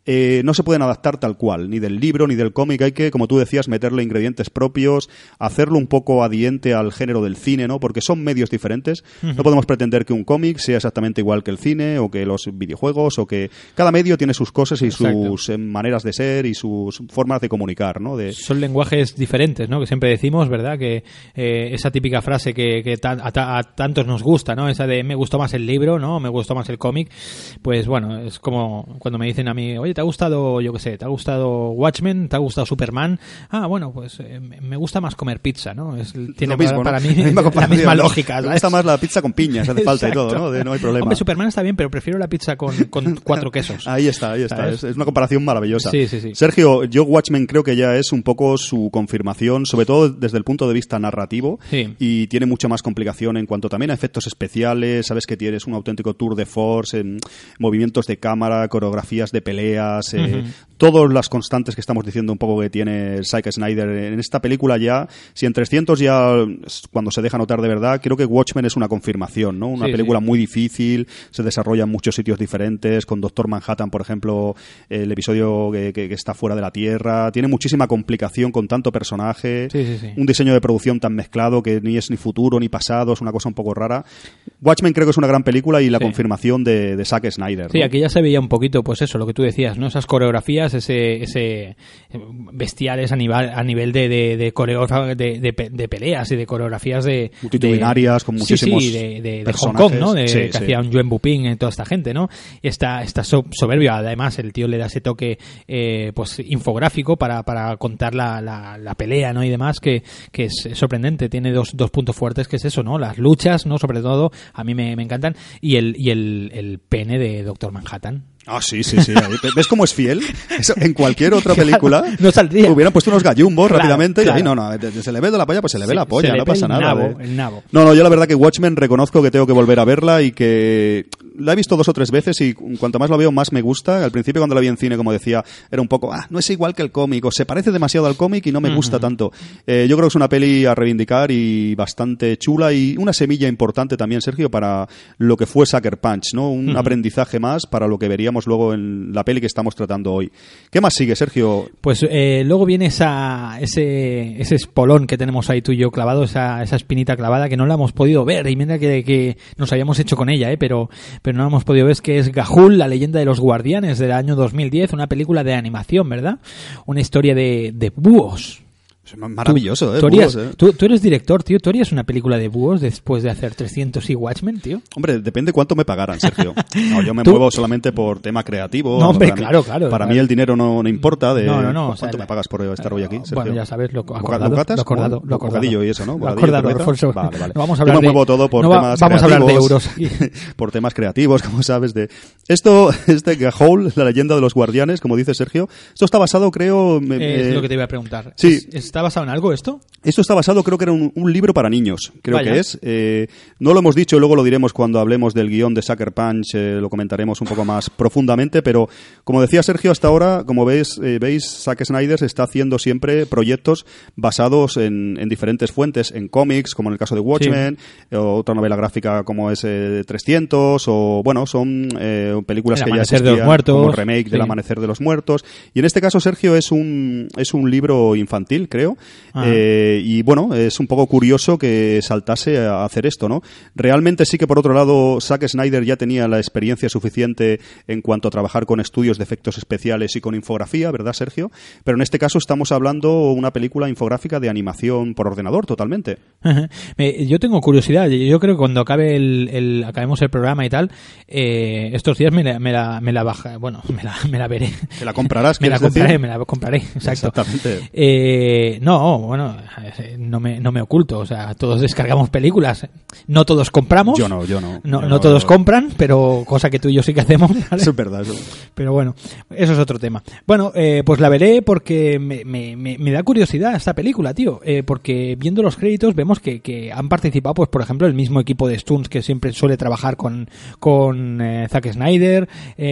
eh, no se pueden adaptar tal cual, ni del libro ni del cómic, hay que, como tú decías, meterle ingredientes propios, hacerlo un poco adiente al género del cine, ¿no? Porque son medios diferentes. No podemos pretender que un cómic sea exactamente igual que el cine o que los videojuegos o que cada medio tiene sus cosas y Exacto. sus eh, maneras de ser y sus formas de comunicar, ¿no? De, son lenguajes diferentes, ¿no? Que siempre decimos, ¿verdad? Que eh, esa típica frase que, que ta- a, a tantos nos gusta, ¿no? Esa de me gustó más el libro, ¿no? Me gustó más el cómic. Pues bueno, es como cuando me dicen a mí, oye, ¿te ha gustado, yo qué sé, ¿te ha gustado Watchmen? ¿Te ha gustado Superman? Ah, bueno, pues eh, me me gusta más comer pizza, ¿no? Es, tiene lo mismo, para, ¿no? para mí La misma lógica. Me ¿sabes? gusta más la pizza con piñas, hace falta y todo. ¿no? De- no hay problema. Hombre, Superman está bien, pero prefiero la pizza con, con cuatro quesos. Ahí está, ahí está. Es, es una comparación maravillosa. Sí, sí, sí. Sergio, yo Watchmen creo que ya es un poco su confirmación, sobre todo desde el punto de vista narrativo. Sí. Y tiene mucha más complicación en cuanto también a efectos especiales. Sabes que tienes un auténtico tour de force, en movimientos de cámara, coreografías de peleas, eh, todas las constantes que estamos diciendo un poco que tiene Zack Snyder en esta película ya. Si en 300 ya, cuando se deja notar de verdad, creo que Watchmen es una confirmación, ¿no? Una Sí, película sí. muy difícil, se desarrolla en muchos sitios diferentes, con Doctor Manhattan, por ejemplo, el episodio que, que- que está fuera de la Tierra, tiene muchísima complicación con tanto personaje, Sí, sí, sí. un diseño de producción tan mezclado que ni es ni futuro ni pasado, es una cosa un poco rara. Watchmen creo que es una gran película y la Sí. confirmación de, de Zack Snyder. Sí, aquí ya se veía un poquito, pues eso, lo que tú decías, ¿no? Esas coreografías, ese, ese bestiales a nivel, a nivel de, de, de, de, de pe- de peleas y de coreografías de... Multitudinarias, de- con muchísimos sí, de, Hong. Kong, ¿no? De, Sí, que hacía un Yuen Buping y toda esta gente, ¿no? Y está, está so- soberbio, además, el tío le da ese toque, eh, pues, infográfico para, para contar la, la, la pelea, ¿no? Y demás, que, que es sorprendente. Tiene dos, dos puntos fuertes, que es eso, ¿no? Las luchas, ¿no? Sobre todo, a mí me, me encantan. Y el, y el, el pene de Doctor Manhattan. Ah, sí, sí, sí. ahí- ¿Ves cómo es fiel? Eso, en cualquier otra película no saldría. hubieran puesto unos gallumbos Claro, rápidamente y ahí no, no, se le ve de la polla, pues se le ve la polla, no pasa el nada. nabo, de- el nabo. No, no, yo la verdad que Watchmen reconozco que tengo que volver a verla y que la he visto dos o tres veces y cuanto más lo veo más me gusta. Al principio cuando la vi en cine, como decía, era un poco, ah, no es igual que el cómic o se parece demasiado al cómic y no me gusta tanto. Eh, yo creo que es una peli a reivindicar y bastante chula y una semilla importante también, Sergio, para lo que fue Sucker Punch, ¿no? Un aprendizaje más para lo que veríamos luego en la peli que estamos tratando hoy. ¿Qué más sigue, Sergio? Pues eh, luego viene esa, ese, ese espolón que tenemos ahí tú y yo clavado, esa, esa espinita clavada que no la hemos podido ver. Y mira que, que nos habíamos hecho con ella, ¿eh? pero, pero no la hemos podido ver. Es que es Gahul, la leyenda de los guardianes del año 2010, una película de animación, ¿verdad? Una historia de, de búhos. Es maravilloso, ¿eh? Tú, harías- Búhos, ¿eh? tú- tú eres director, tío. ¿Tú harías una película de búhos después de hacer 300 y Watchmen, tío? Hombre, depende cuánto me pagaran, Sergio. No, yo me Tú- muevo solamente por tema creativo. No, hombre, para mí- claro, claro, Para claro. mí el dinero no, no importa. De, No, no, o ¿Cuánto sea, me pagas por estar hoy aquí, Sergio? Bueno, ya sabes, lo acordado. Lo acordado, lo acordado. Y eso, ¿no? Lo acordado. Alfonso. Vale, vale. No vamos a Yo hablar me de- muevo todo por no va- temas vamos a hablar de euros aquí. por temas creativos, como sabes. de Esto, este Gahul, la leyenda de los guardianes, como dice Sergio, esto está basado, creo... Es eh, lo que te iba a preguntar. sí. ¿Es- ¿Está basado en algo esto? Esto está basado, creo que era un, un libro para niños, creo Vaya. que es. Eh, no lo hemos dicho, luego lo diremos cuando hablemos del guion de Sucker Punch, eh, lo comentaremos un poco más profundamente, pero como decía Sergio, hasta ahora, como veis, eh, veis Zack Snyder está haciendo siempre proyectos basados en, en diferentes fuentes, en cómics, como en el caso de Watchmen, eh, otra novela gráfica como es eh, 300, o bueno, son eh, películas El que ya Muertos, como remake del. Amanecer de los Muertos. Y en este caso, Sergio, es un, es un libro infantil, creo, creo. Ah. Eh, y bueno, es un poco curioso que saltase a hacer esto, ¿no? Realmente sí que por otro lado, Zack Snyder ya tenía la experiencia suficiente en cuanto a trabajar con estudios de efectos especiales y con infografía, ¿verdad, Sergio? Pero en este caso estamos hablando una película infográfica de animación por ordenador, totalmente. Me- Yo tengo curiosidad. Yo creo que cuando acabe el, el- acabemos el programa y tal, eh, estos días me la, me la, me la baja, bueno, me la, me la veré. ¿Te la comprarás, me la decir? compraré, me la compraré, exacto. Exactamente. Eh, no, bueno, eh, no me, no me oculto. O sea, todos descargamos películas. No todos compramos. Yo no, yo no. No, Yo no todos compran, pero cosa que tú y yo sí que hacemos. ¿vale? Eso es verdad. eso. Pero bueno, eso es otro tema. Bueno, eh, pues la veré porque me, me- me- me da curiosidad esta película, tío. Eh, porque viendo los créditos vemos que, que han participado, pues por ejemplo, el mismo equipo de Stunts que siempre suele trabajar con, con eh, Zack Snyder,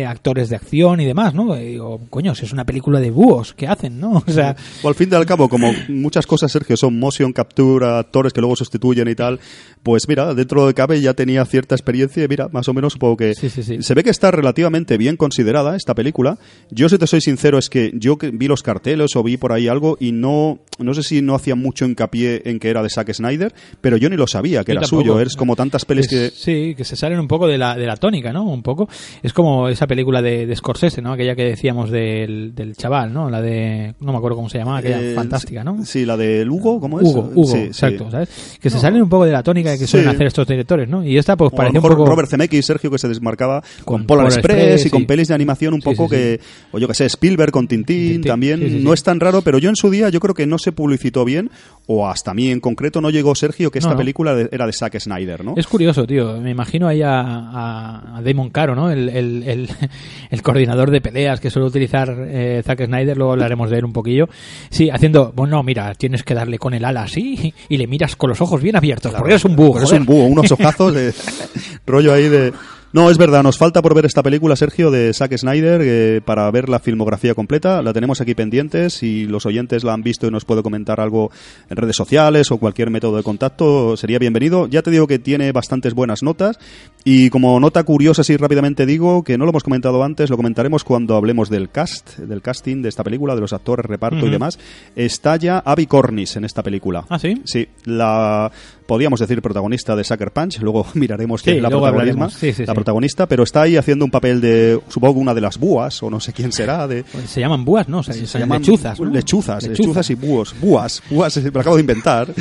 actores de acción y demás, ¿no? Digo, coño, si es una película de búhos, ¿qué hacen, no? O sea, O al fin y al cabo, como muchas cosas, Sergio, son motion capture, actores que luego sustituyen y tal, pues mira, dentro de cabe ya tenía cierta experiencia y mira, más o menos supongo que Sí, sí, sí. se ve que está relativamente bien considerada esta película. Yo, si te soy sincero, es que yo vi los carteles o vi por ahí algo y no, no sé si no hacía mucho hincapié en que era de Zack Snyder, pero yo ni lo sabía que Yo era tampoco. suyo. Es como tantas pelis Es- que... Sí, que se salen un poco de la, de la tónica, ¿no? Un poco. Es como esa película de, de Scorsese, ¿no? Aquella que decíamos del, del chaval, ¿no? La de... No me acuerdo cómo se llamaba, aquella eh, fantástica, ¿no? Sí, la de Hugo, ¿cómo es? Hugo, Hugo, Sí, sí. exacto, ¿sabes? Que se salen un poco de la tónica que suelen Sí. hacer estos directores, ¿no? Y esta, pues O a lo parece un poco... Robert Zemeckis, Sergio, que se desmarcaba con, Con Polar Polar Express, Express, y con sí. pelis de animación un Sí, poco sí, sí. que, o yo que sé, Spielberg con Tintín, Tintín, también sí, sí, no sí. es tan raro, pero yo en su día yo creo que no se publicitó bien, o hasta a mí en concreto no llegó Sergio que esta No, no. película de- era de Zack Snyder, ¿no? Es curioso, tío. Me imagino ahí a, a- a Damon Caro, ¿no? El, el, el, el coordinador de peleas que suele utilizar eh, Zack Snyder. Luego hablaremos de él un poquillo. Sí, haciendo... Bueno, mira, tienes que darle con el ala así y le miras con los ojos bien abiertos. porque eres un búho, es un búho, unos ojazos de rollo ahí de... No, es verdad, nos falta por ver esta película, Sergio, de Zack Snyder, eh, para ver la filmografía completa. La tenemos aquí pendientes. Si los oyentes la han visto y nos puede comentar algo en redes sociales o cualquier método de contacto, sería bienvenido. Ya te digo que tiene bastantes buenas notas. Y como nota curiosa, así rápidamente digo, que no lo hemos comentado antes, lo comentaremos cuando hablemos del cast, del casting de esta película, de los actores, reparto y demás. Está ya Abby Cornish en esta película. ¿Ah, sí? Sí, la podríamos decir protagonista de Sucker Punch, luego miraremos quién Sí, es la protagonista, hablaremos. Sí, sí, la protagonista, pero está ahí haciendo un papel de supongo una de las búas o no sé quién será de Se llaman búas, ¿no? Se, se llaman lechuzas, ¿no? lechuzas, lechuzas y búhos, búas, búas, me lo acabo de inventar,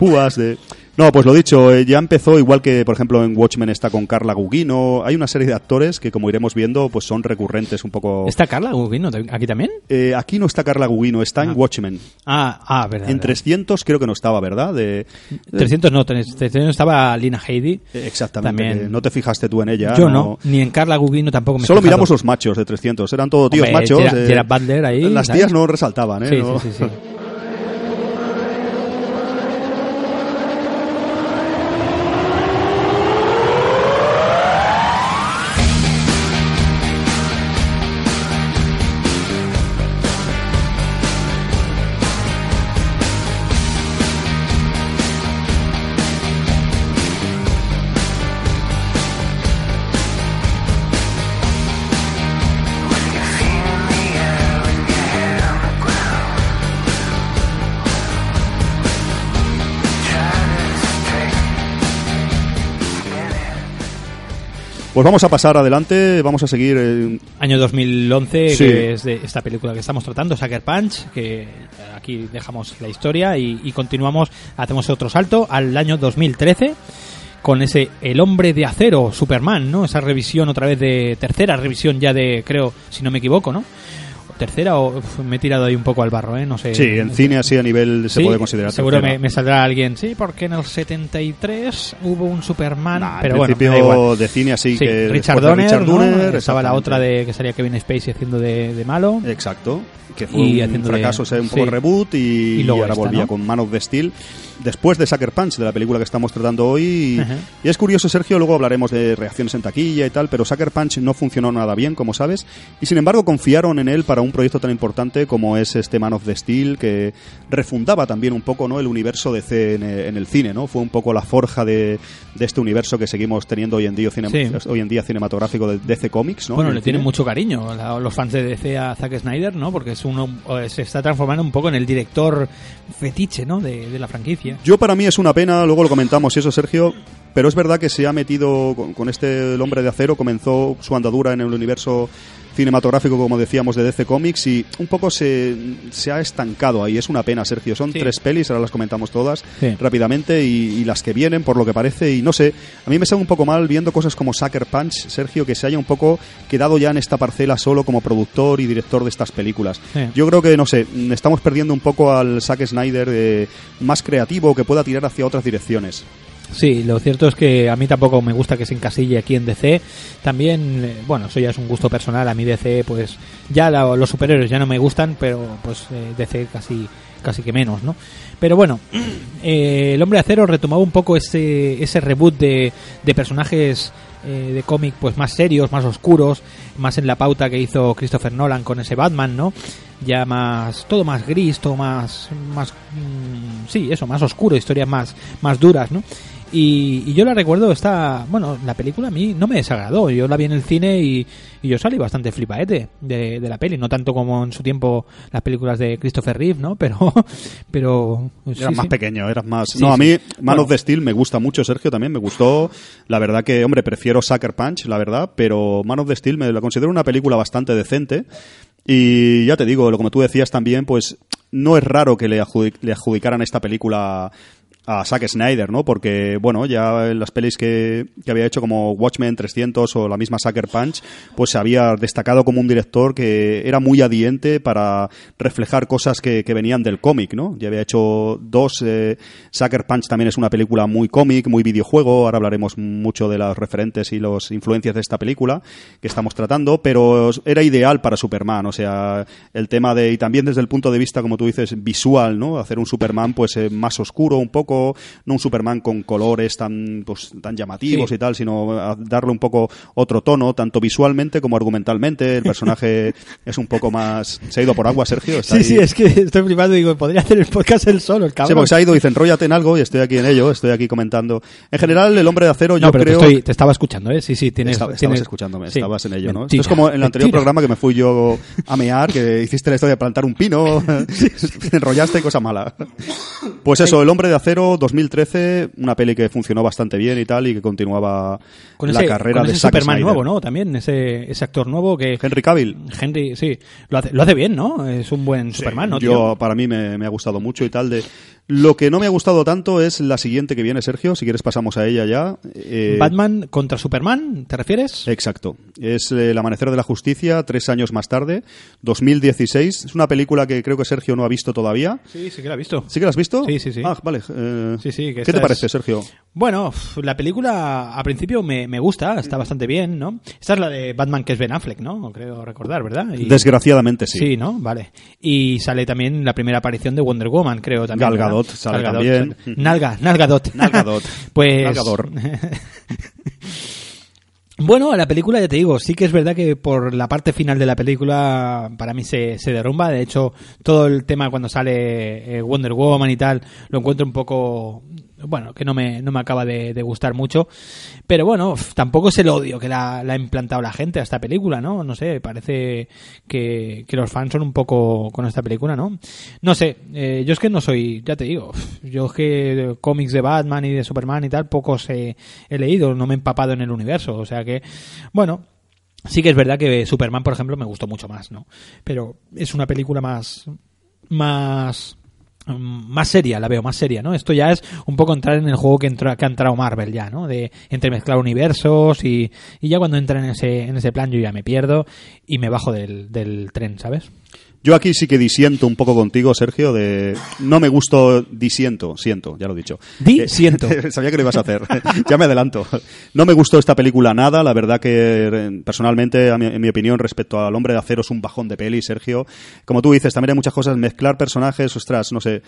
búas de no, pues lo dicho, eh, ya empezó igual que, por ejemplo, en Watchmen está con Carla Gugino. Hay una serie de actores que, como iremos viendo, pues son recurrentes un poco. ¿Está Carla Gugino aquí también? Eh, aquí no está Carla Gugino, está en Watchmen. Ah, ah, verdad. En verdad. 300 creo que no estaba, ¿verdad? De, 300 no, 300 estaba Lina Heidi. Eh, Exactamente. También. No te fijaste tú en ella. Yo no, ni en Carla Gugino tampoco me Solo fijado. miramos los machos de 300. Eran todos tíos Hombre, machos. Gerard- eh, Gerard Butler ahí, Las ¿sabes? tías no resaltaban, ¿eh? Sí, No. sí, sí, sí. Pues vamos a pasar adelante. Vamos a seguir. eh, Año 2011, Sí. que es de esta película que estamos tratando, Sucker Punch, que aquí dejamos la historia y, y continuamos, hacemos otro salto al año 2013 con ese El hombre de acero, Superman, ¿no? Esa revisión otra vez de tercera revisión ya de, creo, si no me equivoco, ¿no? Tercera o uf, me he tirado ahí un poco al barro, ¿eh? No sé. sí, en cine así a nivel se Sí, puede considerar. Seguro me, me saldrá alguien, sí, porque en el 73 hubo un Superman, Nah, pero en bueno, da principio igual. de cine así Sí, que Richard Donner, Richard ¿no? Donner, estaba la otra de que salía Kevin Spacey haciendo de, de malo. Exacto. Que fue Y un haciendo de- fracaso, o sea, un poco sí. reboot y, Y luego ahora esta, volvía ¿no? con Man of the Steel. Después de Sucker Punch, de la película que estamos tratando hoy. Y, es curioso, Sergio, luego hablaremos de reacciones en taquilla y tal, pero Sucker Punch no funcionó nada bien, como sabes. Y sin embargo, confiaron en él para un proyecto tan importante como es este Man of the Steel, que refundaba también un poco ¿no? el universo en, eh, en el cine, ¿no? Fue un poco la forja de, de este universo que seguimos teniendo hoy en día, cine- Sí. hoy en día cinematográfico de DC Comics, ¿no? Bueno, En le tienen mucho cariño la- los fans de DC a Zack Snyder, ¿no? Porque es uno, o se está transformando un poco en el director fetiche, ¿no? De, de la franquicia. Yo para mí es una pena, luego lo comentamos y eso Sergio, pero es verdad que se ha metido con, con este Hombre de Acero, comenzó su andadura en el universo cinematográfico, como decíamos, de DC Comics y un poco se, se ha estancado ahí. Es una pena, Sergio. Son Sí. tres pelis, ahora las comentamos todas Sí. rápidamente y, y las que vienen, por lo que parece. Y no sé, a mí me sabe un poco mal viendo cosas como Sucker Punch, Sergio, que se haya un poco quedado ya en esta parcela solo como productor y director de estas películas. Sí. Yo creo que, no sé, estamos perdiendo un poco al Zack Snyder eh, más creativo que pueda tirar hacia otras direcciones. Sí, lo cierto es que a mí tampoco me gusta que se encasille aquí en DC. También, eh, bueno, eso ya es un gusto personal. A mí DC, pues ya la- los superhéroes ya no me gustan, pero pues eh, DC casi casi que menos, ¿no? Pero bueno, eh, el Hombre Acero retomaba un poco ese, ese reboot de, de personajes eh, de cómic pues más serios, más oscuros, más en la pauta que hizo Christopher Nolan con ese Batman, ¿no? Ya más todo más gris, todo más más mm, sí, eso, más oscuro, historias más más duras, ¿no? Y, y yo la recuerdo, está, bueno, la película a mí no me desagradó. Yo la vi en el cine y, y yo salí bastante flipaete de, de la peli. No tanto como en su tiempo las películas de Christopher Reeve, ¿no? Pero, pero sí, Eras más sí. pequeño, eras más... Sí, no, a mí Man Bueno. of the Steel me gusta mucho, Sergio, también me gustó. La verdad que, hombre, prefiero Sucker Punch, la verdad, pero Man of the Steel me la considero una película bastante decente. Y ya te digo, lo como tú decías también, pues no es raro que le adjudicaran esta película a Zack Snyder, ¿no? Porque, bueno, ya en las pelis que, que había hecho como Watchmen 300 o la misma Sucker Punch, pues se había destacado como un director que era muy adiente para reflejar cosas que, que venían del cómic, ¿no? Ya había hecho dos, eh, Sucker Punch también es una película muy cómic, muy videojuego, ahora hablaremos mucho de las referentes y las influencias de esta película que estamos tratando, pero era ideal para Superman, o sea, el tema de, y también desde el punto de vista, como tú dices, visual, ¿no? Hacer un Superman pues eh, más oscuro un poco, no un Superman con colores tan, pues, tan llamativos Sí. y tal, sino a darle un poco otro tono, tanto visualmente como argumentalmente. El personaje es un poco más... ¿Se ha ido por agua, Sergio? Está Sí, ahí- sí, es que estoy flipando. Digo, podría hacer el podcast él solo, el Sí, cabrón. porque se ha ido y dice, enróllate en algo y estoy aquí en ello, estoy aquí comentando. En general, El Hombre de Acero, no, yo pero creo... te, estoy- te estaba escuchando, ¿eh? Sí, sí, tienes. Estaba- estabas escuchándome, sí. estabas en ello, ¿no? Esto es como en el anterior mentira. programa que me fui yo a mear, que hiciste la historia de plantar un pino, te enrollaste, cosa mala. Pues eso, El Hombre de Acero, 2013, una peli que funcionó bastante bien y tal, y que continuaba Con la ese, carrera con de ese Zack Superman Snyder. nuevo, ¿no? También, ese, ese actor nuevo que. Henry Cavill. Henry, sí. Lo hace, lo hace bien, ¿no? Es un buen Superman, ¿no? Yo, tío? para mí me, me ha gustado mucho y tal. de Lo que no me ha gustado tanto es la siguiente que viene, Sergio. Si quieres pasamos a ella ya. Eh, Batman contra Superman, ¿te refieres? Exacto. Es eh, El Amanecer de la Justicia, tres años más tarde, 2016. Es una película que creo que Sergio no ha visto todavía. Sí, sí que lo he visto. ¿Sí que la has visto? Sí, sí, sí. Ah, vale. eh, Sí, sí, que ¿Qué te es- parece, Sergio? Bueno, la película a principio me, me gusta, está bastante bien, ¿no? Esta es la de Batman que es Ben Affleck, ¿no? Creo recordar, ¿verdad? Y- Desgraciadamente sí. Sí, ¿no? Vale. Y sale también la primera aparición de Wonder Woman, creo también. ¿Verdad? Gadot sale Gal Gadot también. sale. Nalga, Nalgadot. Nalgadot. pues. Nalgador. Bueno, la película, ya te digo, sí que es verdad que por la parte final de la película para mí se, se derrumba. De hecho, todo el tema cuando sale eh, Wonder Woman y tal, lo encuentro un poco, bueno, que no me, no me acaba de, gustar mucho. Pero bueno, tampoco es el odio que la, ha implantado la gente a esta película, ¿no? No sé, parece que, que los fans son un poco con esta película, ¿no? No sé, eh, yo es que no soy, ya te digo, yo es que cómics de Batman y de Superman y tal, pocos he, he leído, no me he empapado en el universo, o sea que, bueno, sí que es verdad que Superman, por ejemplo, me gustó mucho más, ¿no? Pero es una película más, más, más seria, la veo más seria, ¿no? Esto ya es un poco entrar en el juego que, entra, que ha entrado Marvel ya, ¿no? De entremezclar universos y, y ya cuando entra en ese, en ese plan yo ya me pierdo y me bajo del, del tren, ¿sabes? Yo aquí sí que disiento un poco contigo, Sergio, de... No me gustó, disiento, siento, ya lo he dicho. Disiento. Eh, Sabía que lo ibas a hacer. ya me adelanto. No me gustó esta película nada. La verdad que, eh, personalmente, a mi- en mi opinión, respecto al Hombre de Acero, es un bajón de peli, Sergio. Como tú dices, también hay muchas cosas. Mezclar personajes, ostras, no sé.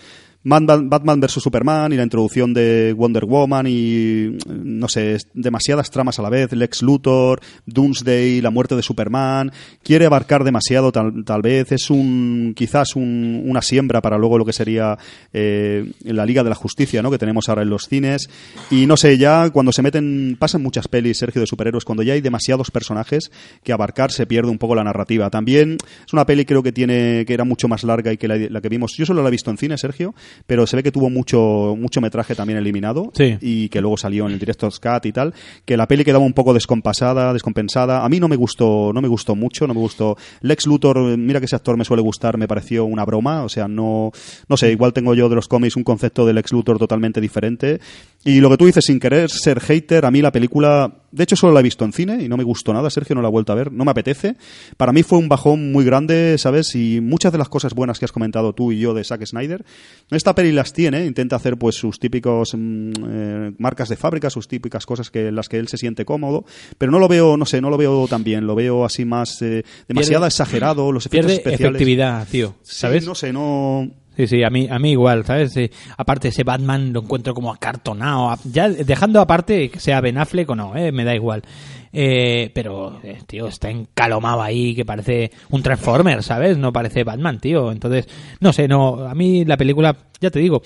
Batman, Batman vs Superman y la introducción de Wonder Woman y no sé, demasiadas tramas a la vez, Lex Luthor, Doomsday, la muerte de Superman, quiere abarcar demasiado tal, tal vez, es un quizás un- una siembra para luego lo que sería eh, la Liga de la Justicia, ¿no? que tenemos ahora en los cines y no sé, ya cuando se meten pasan muchas pelis Sergio de superhéroes cuando ya hay demasiados personajes que abarcar se pierde un poco la narrativa. También es una peli creo que tiene que era mucho más larga y que la, la que vimos. Yo solo la he visto en cine, Sergio, pero se ve que tuvo mucho mucho metraje también eliminado Sí. y que luego salió en el Director's Cut y tal, que la peli quedaba un poco descompasada, descompensada. A mí no me gustó, no me gustó mucho, no me gustó. Lex Luthor, mira que ese actor me suele gustar, me pareció una broma, o sea, no no sé, igual tengo yo de los cómics un concepto del Lex Luthor totalmente diferente. Y lo que tú dices sin querer ser hater, a mí la película, de hecho solo la he visto en cine y no me gustó nada, Sergio no la he vuelto a ver, no me apetece. Para mí fue un bajón muy grande, ¿sabes? Y muchas de las cosas buenas que has comentado tú y yo de Zack Snyder, esta peli las tiene, intenta hacer pues sus típicos mm, eh, marcas de fábrica, sus típicas cosas que las que él se siente cómodo, pero no lo veo, no sé, no lo veo tan bien, lo veo así más eh, demasiado Pierde- exagerado, los efectos Pierde especiales. efectividad, tío. Sí, ¿Sabes? no sé, no Sí, sí, a mí, a mí igual, ¿sabes? Sí. Aparte, ese Batman lo encuentro como acartonado. Ya dejando aparte que sea Ben Affleck o no, ¿eh? me da igual. Eh, pero, eh, tío, está encalomado ahí que parece un Transformer, ¿sabes? No parece Batman, tío. Entonces, no sé, no. A mí la película, ya te digo.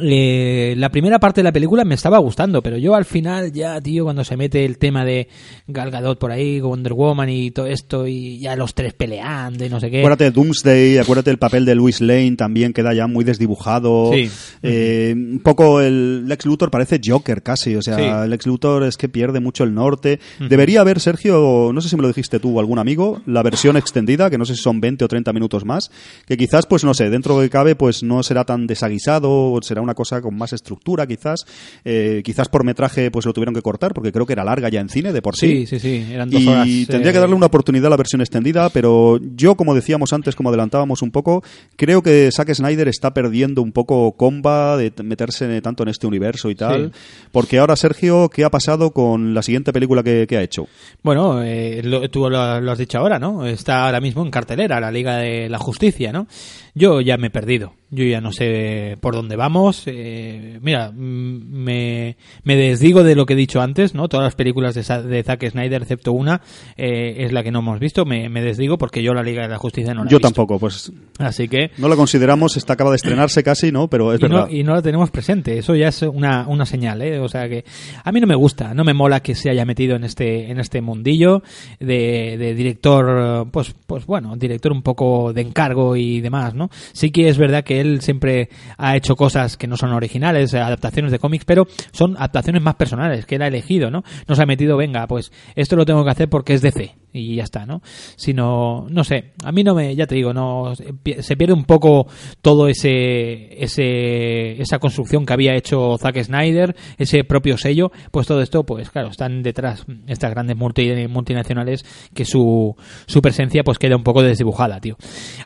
Eh, la primera parte de la película me estaba gustando, pero yo al final ya, tío, cuando se mete el tema de Gal Gadot por ahí, Wonder Woman y todo esto, y ya los tres peleando y no sé qué. Acuérdate de Doomsday, acuérdate del papel de Louis Lane, también queda ya muy desdibujado. Sí. Eh, un poco el Lex Luthor parece Joker casi, o sea, Sí. Lex Luthor es que pierde mucho el norte. Debería haber, Sergio, no sé si me lo dijiste tú o algún amigo, la versión extendida, que no sé si son 20 o 30 minutos más, que quizás, pues no sé, dentro de que cabe, pues no será tan desaguisado, será una cosa con más estructura quizás. Eh, quizás por metraje pues lo tuvieron que cortar, porque creo que era larga ya en cine de por sí. Sí, sí, sí, eran dos Y horas. tendría eh, que darle una oportunidad a la versión extendida, pero yo, como decíamos antes, como adelantábamos un poco, creo que Zack Snyder está perdiendo un poco comba de meterse tanto en este universo y tal. Porque ahora, Sergio, ¿qué ha pasado con la siguiente película que, que ha hecho? Bueno, eh, lo- tú lo, lo has dicho ahora, ¿no? Está ahora mismo en cartelera la Liga de la Justicia, ¿no? Yo ya me he perdido. Yo ya no sé por dónde vamos. eh, mira, mm, me, me desdigo de lo que he dicho antes, ¿no? Todas las películas de, Sa- de Zack Snyder, excepto una, eh, es la que no hemos visto. Me, me desdigo porque yo la Liga de la Justicia no la he yo visto. tampoco, pues Así que no la consideramos, está acaba de estrenarse casi, ¿no? Pero es y no, verdad. y no la tenemos presente. Eso ya es una, una señal, ¿eh? O sea que a mí no me gusta, no me mola que se haya metido en este, en este mundillo de, de director, pues, pues bueno, director un poco de encargo y demás, ¿no? Sí que es verdad que él siempre ha hecho cosas que no son originales, adaptaciones de cómics, pero son adaptaciones más personales, que él ha elegido, ¿no? No se ha metido, venga, pues esto lo tengo que hacer porque es DC y ya está, ¿no? Sino, no sé, a mí no me, ya te digo, no, se pierde un poco todo ese, ese, esa construcción que había hecho Zack Snyder, ese propio sello, pues todo esto, pues claro, están detrás estas grandes multi- multinacionales que su, su presencia pues queda un poco desdibujada, tío.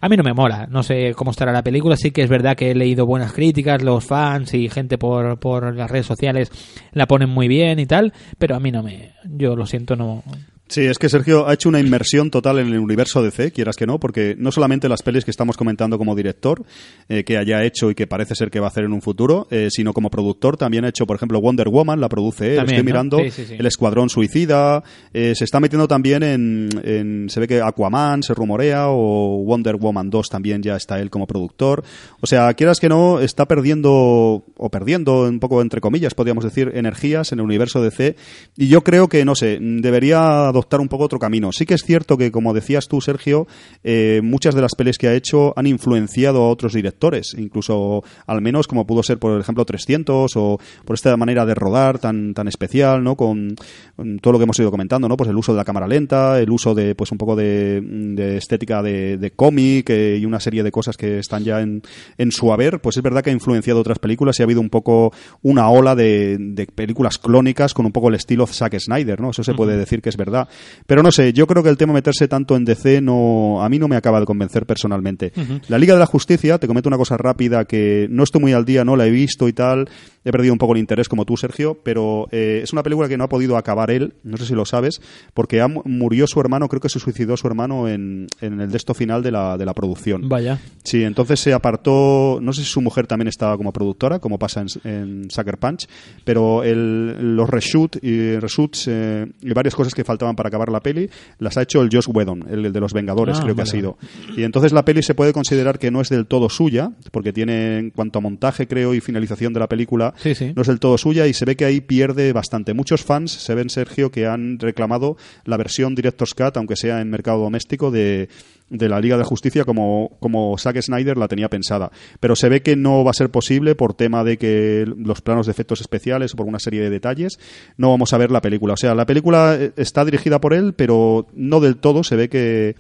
A mí no me mola, no sé cómo estará la película, sí que es verdad que he leído buenas críticas, los fans y gente por, por las redes sociales la ponen muy bien y tal, pero a mí no me, yo lo siento, no, Sí, es que Sergio ha hecho una inmersión total en el universo DC, quieras que no, porque no solamente las pelis que estamos comentando como director, eh, que haya hecho y que parece ser que va a hacer en un futuro, eh, sino como productor también ha hecho, por ejemplo, Wonder Woman, la produce él, También, estoy ¿no? mirando, Sí, sí, sí. El Escuadrón Suicida, eh, se está metiendo también en, en- se ve que Aquaman se rumorea, o Wonder Woman 2 también ya está él como productor. O sea, quieras que no, está perdiendo, o perdiendo un poco entre comillas, podríamos decir, energías en el universo DC, y yo creo que, no sé, debería adoptar un poco otro camino. Sí que es cierto que, como decías tú, Sergio, eh, muchas de las pelis que ha hecho han influenciado a otros directores, incluso al menos como pudo ser, por ejemplo, 300 o por esta manera de rodar tan, tan especial, ¿no? Con, con todo lo que hemos ido comentando, ¿no? Pues el uso de la cámara lenta, el uso de, pues un poco de, de estética de, de cómic eh, y una serie de cosas que están ya en, en su haber, pues es verdad que ha influenciado otras películas y ha habido un poco una ola de, de películas clónicas con un poco el estilo Zack Snyder, ¿no? Eso se puede decir que es verdad. Pero no sé, yo creo que el tema de meterse tanto en DC no, a mí no me acaba de convencer personalmente. La Liga de la Justicia, te comento una cosa rápida que no estoy muy al día, no la he visto y tal, he perdido un poco el interés como tú, Sergio, pero eh, es una película que no ha podido acabar él, no sé si lo sabes, porque ha murió su hermano, creo que se suicidó su hermano en, en el desto final de la, de la producción. Vaya. Sí, entonces se apartó, no sé si su mujer también estaba como productora, como pasa en, en Sucker Punch, pero el- los reshoot y reshoots eh, y varias cosas que faltaban para acabar la peli las ha hecho el Josh Whedon, el, el de los Vengadores, Ah, creo que ha sido. Y entonces la peli se puede considerar que no es del todo suya, porque tiene en cuanto a montaje, creo, y finalización de la película, Sí, sí. no es del todo suya y se ve que ahí pierde bastante. Muchos fans se ven, Sergio, que han reclamado la versión Director's Cut, aunque sea en mercado doméstico, de, de la Liga de Justicia como, como Zack Snyder la tenía pensada. Pero se ve que no va a ser posible por tema de que los planos de efectos especiales o por una serie de detalles no vamos a ver la película. O sea, la película eh, está dirigida por él, pero no del todo. Se ve que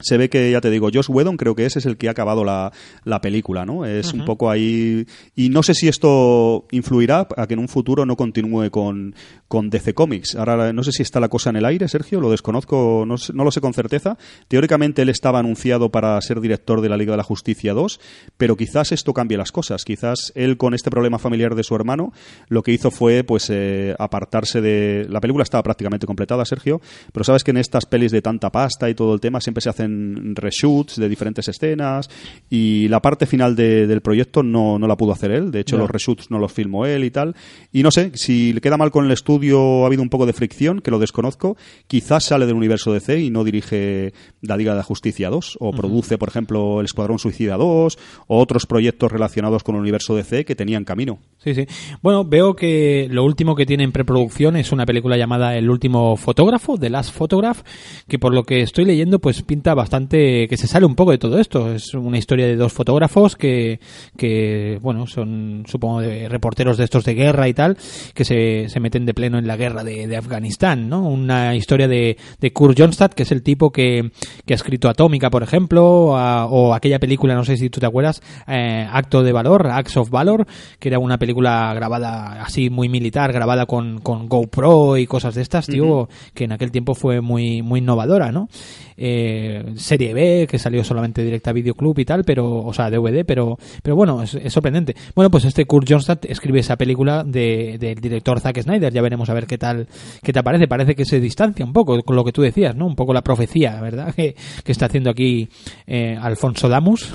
se ve que, ya te digo, Josh Whedon creo que ese es el que ha acabado la, la película, ¿no? Es un poco ahí... Y no sé si esto influirá a que en un futuro no continúe con, con DC Comics. Ahora, no sé si está la cosa en el aire, Sergio, lo desconozco, no, sé- no lo sé con certeza. Teóricamente él estaba anunciado para ser director de la Liga de la Justicia 2, pero quizás esto cambie las cosas. Quizás él, con este problema familiar de su hermano, lo que hizo fue, pues, eh, apartarse de... La película estaba prácticamente completada, Sergio, pero sabes que en estas pelis de tanta pasta y todo el tema siempre se hacen reshoots de diferentes escenas y la parte final de- del proyecto no, no la pudo hacer él. De hecho, los reshoots no los filmó él y tal. Y no sé, si le queda mal con el estudio, ha habido un poco de fricción, que lo desconozco. Quizás sale del universo DC y no dirige la Liga de la Justicia 2 o produce, por ejemplo, el Escuadrón Suicida 2 o otros proyectos relacionados con el universo DC que tenían camino. Sí, sí. Bueno, veo que lo último que tiene en preproducción es una película llamada El último fotógrafo, The Last Photograph, que por lo que estoy leyendo, pues pinta bastante que se sale un poco de todo esto. Es una historia de dos fotógrafos que, que bueno, son, supongo, de reporteros de estos de guerra y tal, que se, se meten de pleno en la guerra de, de Afganistán, ¿no? Una historia de, de Kurt Johnstad, que es el tipo que, que ha escrito Atómica, por ejemplo, a- o aquella película, no sé si tú te acuerdas, eh, Acto de Valor, Acts of Valor, que era una película grabada así muy militar, grabada con, con GoPro y cosas de estas, tío, que en aquel tiempo fue muy, muy innovadora, ¿no? Eh, serie B, que salió solamente directa a videoclub y tal, pero, o sea, DVD, pero, pero bueno, es, sorprendente. Bueno, pues este Kurt Johnstad escribe esa película de- del director Zack Snyder, ya veremos a ver qué tal, qué te parece. Parece que se distancia un poco con lo que tú decías, ¿no? Un poco la profecía, ¿verdad? Que, que está haciendo aquí eh, Alfonso Damus.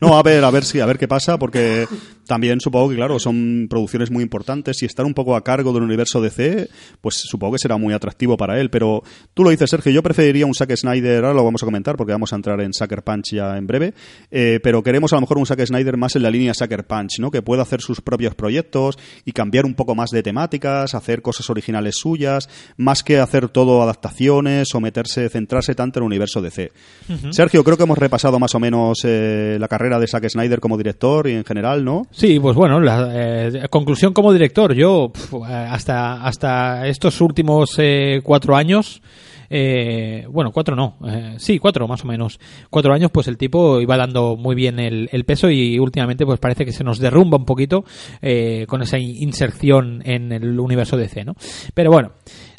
No, a ver, a ver si, a ver qué pasa, porque también supongo que, claro, son producciones muy importantes y estar un poco a cargo del universo DC, pues supongo que será muy atractivo para él. Pero tú lo dices, Sergio, yo preferiría un Zack Snyder, ahora lo vamos a comentar porque vamos a entrar en Sucker Punch ya en breve, eh, pero queremos a lo mejor un Zack Snyder más en la línea Sucker Punch, ¿no? Que pueda hacer sus propios proyectos y cambiar un poco más de temáticas, hacer cosas originales suyas, más que hacer todo adaptaciones o meterse, centrarse tanto en el universo DC. Sergio, creo que hemos repasado más o menos eh, la carrera de Zack Snyder como director y en general, ¿no? Sí, pues bueno, la eh, conclusión como director, yo pf, eh, hasta, hasta estos últimos eh, cuatro años, eh, bueno, cuatro no, eh, sí, cuatro más o menos, cuatro años, pues el tipo iba dando muy bien el, el peso y últimamente pues parece que se nos derrumba un poquito eh, con esa in- inserción en el universo DC, ¿no? Pero bueno,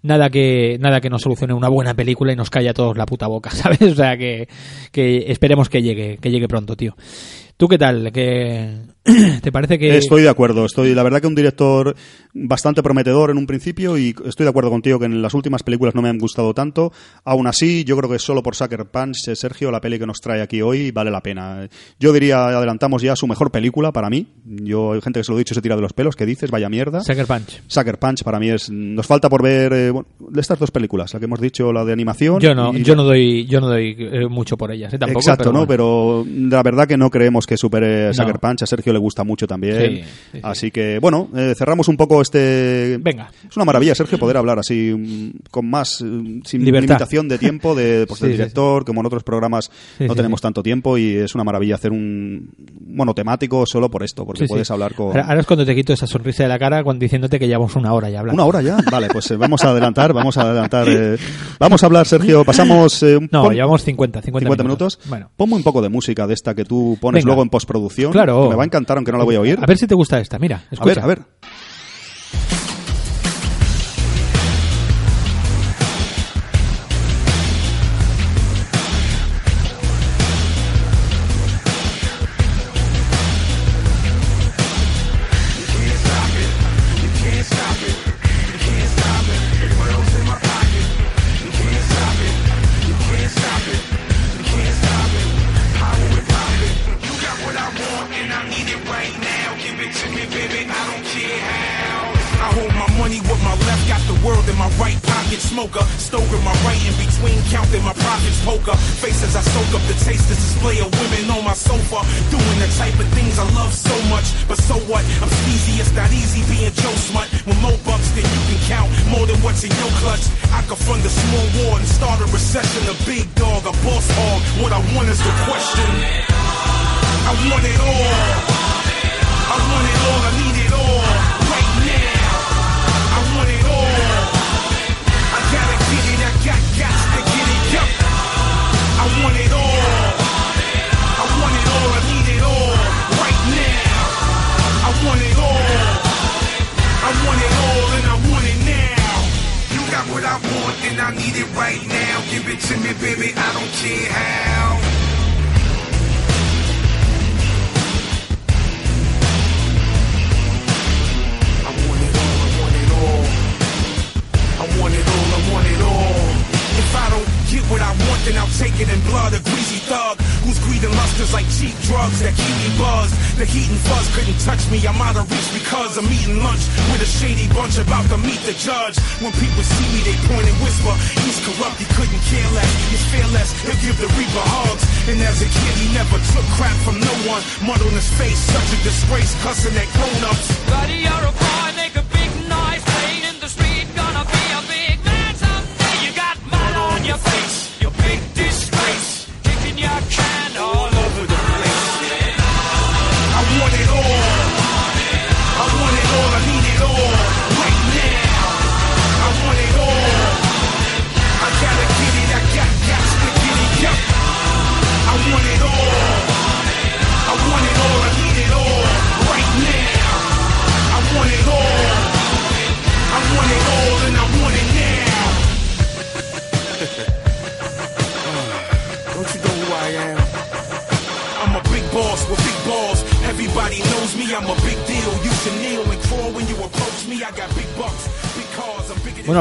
nada que nada que nos solucione una buena película y nos calla a todos la puta boca, ¿sabes? O sea que, que esperemos que llegue, que llegue pronto, tío. ¿Tú qué tal? ¿Qué, ¿Te parece que...? Estoy de acuerdo, estoy la verdad que un director bastante prometedor en un principio y estoy de acuerdo contigo que en las últimas películas no me han gustado tanto. Aún así, yo creo que solo por Sucker Punch, eh, Sergio, la peli que nos trae aquí hoy vale la pena. Yo diría, adelantamos ya su mejor película para mí. Yo hay gente que se lo he dicho se tira de los pelos, que dices, vaya mierda. Sucker Punch. Sucker Punch para mí es nos falta por ver eh, bueno, de estas dos películas, la que hemos dicho, la de animación. Yo no, y yo no doy, yo no doy eh, mucho por ellas, ¿eh? tampoco. Exacto, pero ¿no? bueno. Pero la verdad que no creemos que supere No. Sucker Punch. A Sergio le gusta mucho también. Sí, sí, sí. Así que, bueno, eh, cerramos un poco este... Venga. Es una maravilla, Sergio, poder hablar así mm, con más, mm, sin Libertad. limitación de tiempo de, pues, del director, como en otros programas no tenemos tanto tiempo y es una maravilla hacer un monotemático solo por esto, porque puedes hablar con... Ahora, ahora es cuando te quito esa sonrisa de la cara cuando diciéndote que llevamos una hora ya hablando. ¿Una hora ya? Vale, pues eh, vamos a adelantar, vamos a adelantar. eh, vamos a hablar, Sergio, pasamos... un No, pon- llevamos 50, 50, 50 minutos. Bueno. Ponme un poco de música de esta que tú pones Venga. luego en postproducción. Claro. que me va a encantar, aunque no la voy a oír. A ver si te gusta esta, mira, a ver, a ver.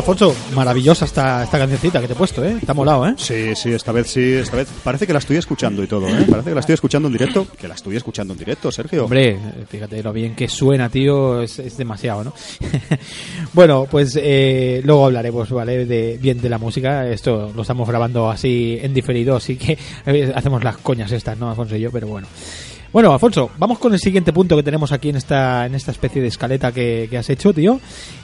Alfonso, maravillosa esta, esta cancioncita que te he puesto, ¿eh? Ha molado, ¿eh? Sí, sí, esta vez sí, esta vez. Parece que la estoy escuchando y todo, ¿eh? Parece que la estoy escuchando en directo. Que la estoy escuchando en directo, Sergio. Hombre, fíjate lo bien que suena, tío, es, es demasiado, ¿no? bueno, pues eh, luego hablaremos, ¿vale? De, bien de la música. Esto lo estamos grabando así en diferido, así que eh, hacemos las coñas estas, ¿no, Alfonso y yo? Pero bueno. Bueno, Alfonso, vamos con el siguiente punto que tenemos aquí en esta, en esta especie de escaleta que, que has hecho, tío,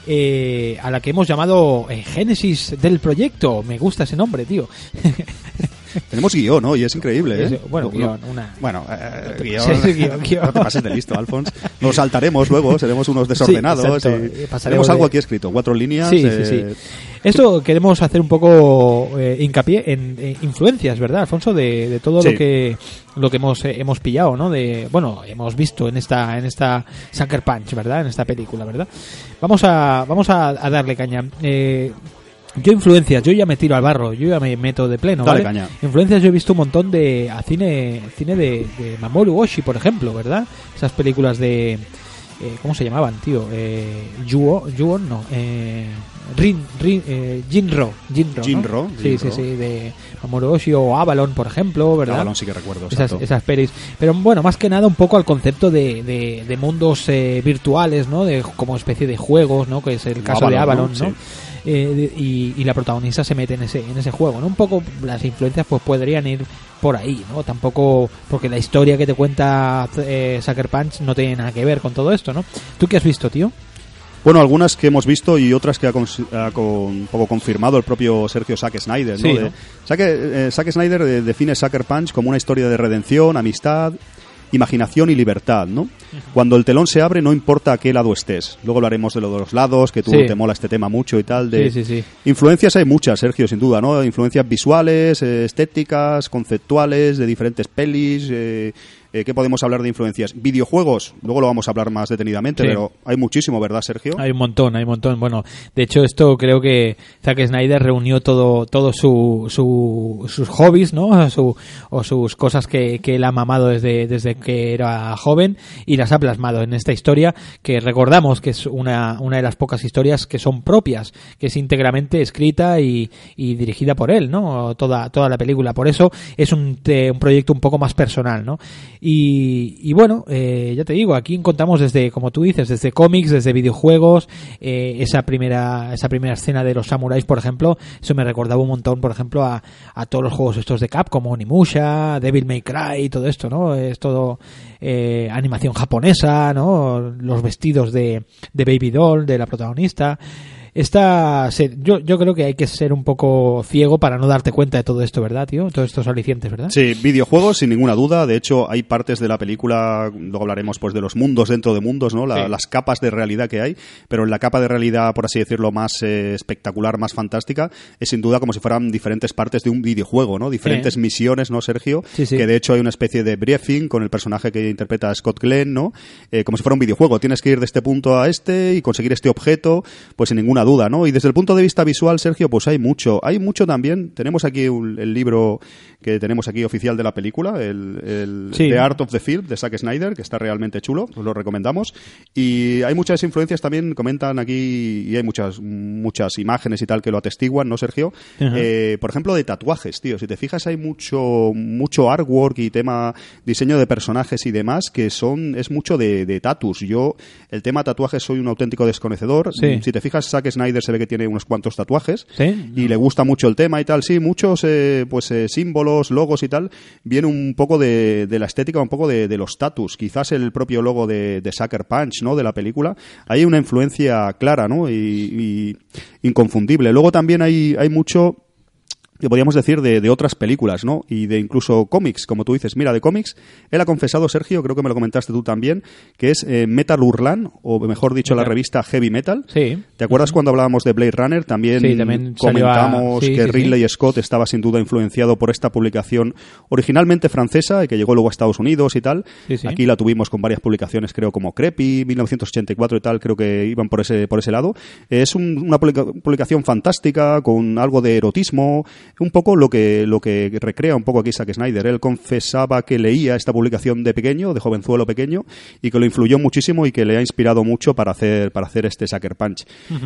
eh, a la que hemos llamado eh, Génesis del proyecto. Me gusta ese nombre, tío. Tenemos guion, ¿no? Y es increíble, ¿eh? Bueno, No- guion, una- Bueno, eh, Sí, guion. sí, guion, guion. No te pases de listo, Alfons. Nos saltaremos luego, seremos unos desordenados. exacto. y pasaremos tenemos algo de- aquí escrito, cuatro líneas. Sí, eh, sí, sí. Esto queremos hacer un poco eh, hincapié en, en influencias, ¿verdad, Alfonso? De, de todo Sí. lo que lo que hemos eh, hemos pillado, ¿no? De bueno, hemos visto en esta en esta Sucker Punch, ¿verdad? En esta película, ¿verdad? Vamos a vamos a, a darle caña. Eh, yo influencias, yo ya me tiro al barro, yo ya me meto de pleno, Dale ¿vale? caña. Influencias yo he visto un montón de a cine cine de, de Mamoru Oshii, por ejemplo, ¿verdad? Esas películas de eh, ¿cómo se llamaban, tío? Eh, Yuo, Yuon, no, eh, Rin, Rin, eh, Jinro, Jinro, ¿no? Jinro, sí, sí, sí, de Mamoru Oshii o Avalon, por ejemplo, ¿verdad? Avalon sí que recuerdo, esas, esas pelis. Pero bueno, más que nada un poco al concepto de, de, de mundos eh, virtuales, ¿no? De, como especie de juegos, ¿no? Que es el caso de Avalon. ¿no? Eh, de- y, y la protagonista se mete en ese en ese juego, ¿no? Un poco las influencias pues podrían ir por ahí, ¿no? Tampoco porque la historia que te cuenta eh, Sucker Punch no tiene nada que ver con todo esto, ¿no? ¿Tú qué has visto, tío? Bueno, algunas que hemos visto y otras que ha, ha con- un poco confirmado el propio Sergio Zack Snyder. ¿no? Sí, De- ¿no? Zack, eh, Zack Snyder define Sucker Punch como una historia de redención, amistad, imaginación y libertad. ¿no? Cuando el telón se abre, no importa a qué lado estés. Luego hablaremos de lo de los lados, que tú Sí. te mola este tema mucho y tal. De... Sí, sí, sí. Influencias hay muchas, Sergio, sin duda, ¿no? Influencias visuales, eh, estéticas, conceptuales, de diferentes pelis. Eh, eh, ¿Qué podemos hablar de influencias? Videojuegos, luego lo vamos a hablar más detenidamente, Sí. pero hay muchísimo, ¿verdad, Sergio? Hay un montón, hay un montón. Bueno, de hecho esto creo que Zack Snyder reunió todo, todo su, su- sus hobbies, ¿no? Su- o sus cosas que, que él ha mamado desde, desde que era joven y las ha plasmado en esta historia que recordamos que es una, una de las pocas historias que son propias, que es íntegramente escrita y, y dirigida por él, ¿no? Toda, toda la película. Por eso es un, un proyecto un poco más personal, ¿no? Y, y bueno, eh, ya te digo, aquí contamos desde, como tú dices, desde cómics, desde videojuegos, eh, esa primera esa primera escena de los samuráis, por ejemplo, eso me recordaba un montón, por ejemplo, a, a todos los juegos estos de Capcom, Onimusha, Devil May Cry todo esto, ¿no? Es todo eh, animación japonesa, ¿no? Los vestidos de, de Baby Doll, de la protagonista. Esta, yo, yo creo que hay que ser un poco ciego para no darte cuenta de todo esto, ¿verdad, tío? Todos estos alicientes, ¿verdad? Sí, videojuegos sin ninguna duda. De hecho, hay partes de la película, luego hablaremos pues de los mundos dentro de mundos, ¿no? La- Sí. Las capas de realidad que hay, pero en la capa de realidad, por así decirlo, más eh, espectacular, más fantástica, es sin duda como si fueran diferentes partes de un videojuego, ¿no? Diferentes misiones, ¿no, Sergio? Sí, sí. Que de hecho hay una especie de briefing con el personaje que interpreta Scott Glenn, ¿no? Eh, como si fuera un videojuego. Tienes que ir de este punto a este y conseguir este objeto, pues sin ninguna duda, ¿no? Y desde el punto de vista visual, Sergio, pues hay mucho. Hay mucho también. Tenemos aquí un- el libro que tenemos aquí oficial de la película, el, el Sí. The Art of the Film de Zack Snyder, que está realmente chulo, os lo recomendamos. Y hay muchas influencias también, comentan aquí, y hay muchas, muchas imágenes y tal que lo atestiguan, ¿no, Sergio? Eh, por ejemplo, de tatuajes, tío. Si te fijas, hay mucho, mucho artwork y tema diseño de personajes y demás que son, es mucho de, de tatus. Yo, el tema tatuajes, soy un auténtico desconocedor. Sí. Si te fijas, Zack Snyder se ve que tiene unos cuantos tatuajes ¿Sí? y le gusta mucho el tema y tal. Sí, muchos eh, pues eh, símbolos, logos y tal, viene un poco de, de la estética, un poco de, de los tatus. Quizás el propio logo de, de Sucker Punch, ¿no? De la película. Hay una influencia clara, ¿no? Y, y inconfundible. Luego también hay, hay mucho podríamos decir de, de otras películas, ¿no? Y de incluso cómics, como tú dices. Mira, de cómics, él ha confesado, Sergio, creo que me lo comentaste tú también, que es eh, Metal Urlan, o mejor dicho, la revista Heavy Metal. Sí. ¿Te acuerdas cuando hablábamos de Blade Runner? También, Sí, también a- comentamos sí, que sí. Ridley Scott estaba sin duda influenciado por esta publicación originalmente francesa y que llegó luego a Estados Unidos y tal. Sí, sí. Aquí la tuvimos con varias publicaciones, creo, como Creepy, 1984 y tal, creo que iban por ese, por ese lado. Es un- una publica- publicación fantástica con algo de erotismo, un poco lo que, lo que recrea un poco aquí Zack Snyder. Él confesaba que leía esta publicación de pequeño, de jovenzuelo pequeño, y que lo influyó muchísimo y que le ha inspirado mucho para hacer, para hacer este Sucker Punch.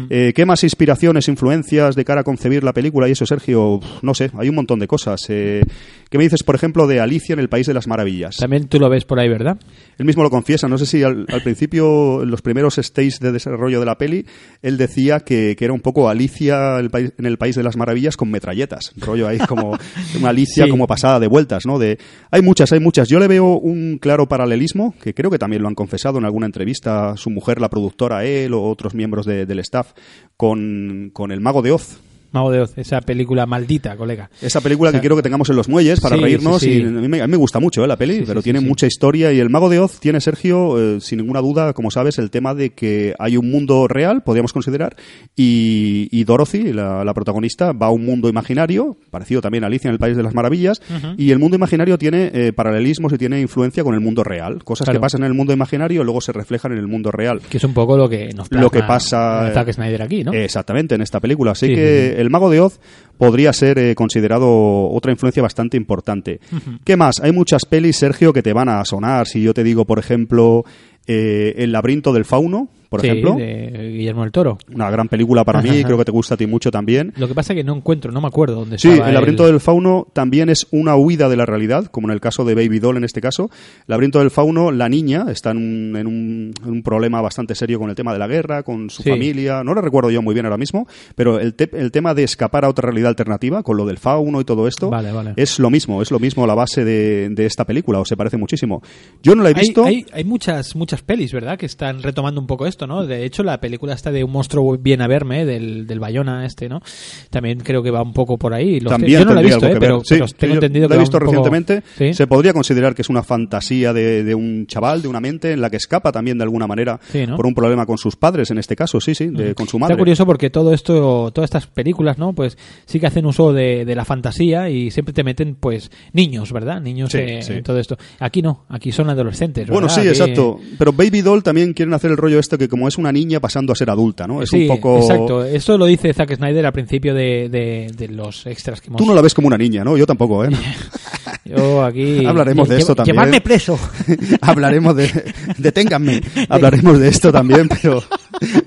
Eh, ¿Qué más inspiraciones, influencias de cara a concebir la película y eso, Sergio? No sé, hay un montón de cosas. Eh, ¿Qué me dices, por ejemplo, de Alicia en el País de las Maravillas? También tú lo ves por ahí, ¿verdad? Él mismo lo confiesa, no sé si al, al principio, en los primeros stages de desarrollo de la peli, él decía que, que era un poco Alicia en el País de las Maravillas con metralletas. Rollo ahí como una Alicia Sí. como pasada de vueltas, ¿no? De, hay muchas, hay muchas. Yo le veo un claro paralelismo, que creo que también lo han confesado en alguna entrevista su mujer, la productora, él o otros miembros de- del staff, con, con El Mago de Oz. Mago de Oz, esa película maldita, colega. Esa película O sea, que quiero que tengamos en los muelles para sí, reírnos sí, sí. y a mí, me, a mí me gusta mucho ¿eh? la peli, pero tiene mucha historia y el Mago de Oz tiene, Sergio, eh, sin ninguna duda, como sabes, el tema de que hay un mundo real, podríamos considerar, y, y Dorothy, la, la protagonista, va a un mundo imaginario, parecido también a Alicia en el País de las Maravillas, y el mundo imaginario tiene eh, paralelismos y tiene influencia con el mundo real. Cosas Claro. que pasan en el mundo imaginario luego se reflejan en el mundo real. Que es un poco lo que nos Lo que pasa Zack Snyder aquí, ¿no? Exactamente, en esta película. Así Sí, que. El Mago de Oz podría ser eh, considerado otra influencia bastante importante. ¿Qué más? Hay muchas pelis, Sergio, que te van a sonar. Si yo te digo, por ejemplo, eh, El laberinto del fauno, por Sí, ejemplo. de Guillermo del Toro. Una gran película para mí, creo que te gusta a ti mucho también. Lo que pasa es que no encuentro, no me acuerdo dónde Sí, el laberinto el- del fauno también es una huida de la realidad, como en el caso de Baby Doll en este caso. El laberinto del fauno, la niña está en un, en un, en un problema bastante serio con el tema de la guerra, con su Sí. familia. No lo recuerdo yo muy bien ahora mismo, pero el, te- el tema de escapar a otra realidad alternativa, con lo del fauno y todo esto, Vale, vale. es lo mismo, es lo mismo la base de, de esta película, o se parece muchísimo. Yo no la he Hay, visto. hay, hay muchas muchas pelis, ¿verdad? Que están retomando un poco esto, ¿no? De hecho, la película esta de Un monstruo viene a verme, del, del Bayona este, ¿no? También creo que va un poco por ahí. Lo También yo no la he visto, ¿eh? Pero, Sí, pero sí, tengo entendido que la he visto poco- recientemente. ¿Sí? Se podría considerar que es una fantasía de, de un chaval, de una mente, en la que escapa también de alguna manera. Mm. por un problema con sus padres, en este caso, sí, sí, de- con su madre. Está curioso porque todo esto, todas estas películas, ¿no? Pues sí que hacen uso de, de la fantasía y siempre te meten, pues, niños, ¿verdad? Niños eh, en todo esto. Aquí no, aquí son adolescentes, Bueno, sí, Aquí- exacto. Pero Baby Doll también quieren hacer el rollo este que como es una niña pasando a ser adulta, ¿no? Es sí, un poco... exacto. Esto lo dice Zack Snyder al principio de, de, de los extras que hemos... Tú no la ves como una niña, ¿no? Yo tampoco, ¿eh? Yo aquí... Hablaremos de esto también. Llevarme preso. Hablaremos de... Deténganme. Hablaremos de esto también, pero...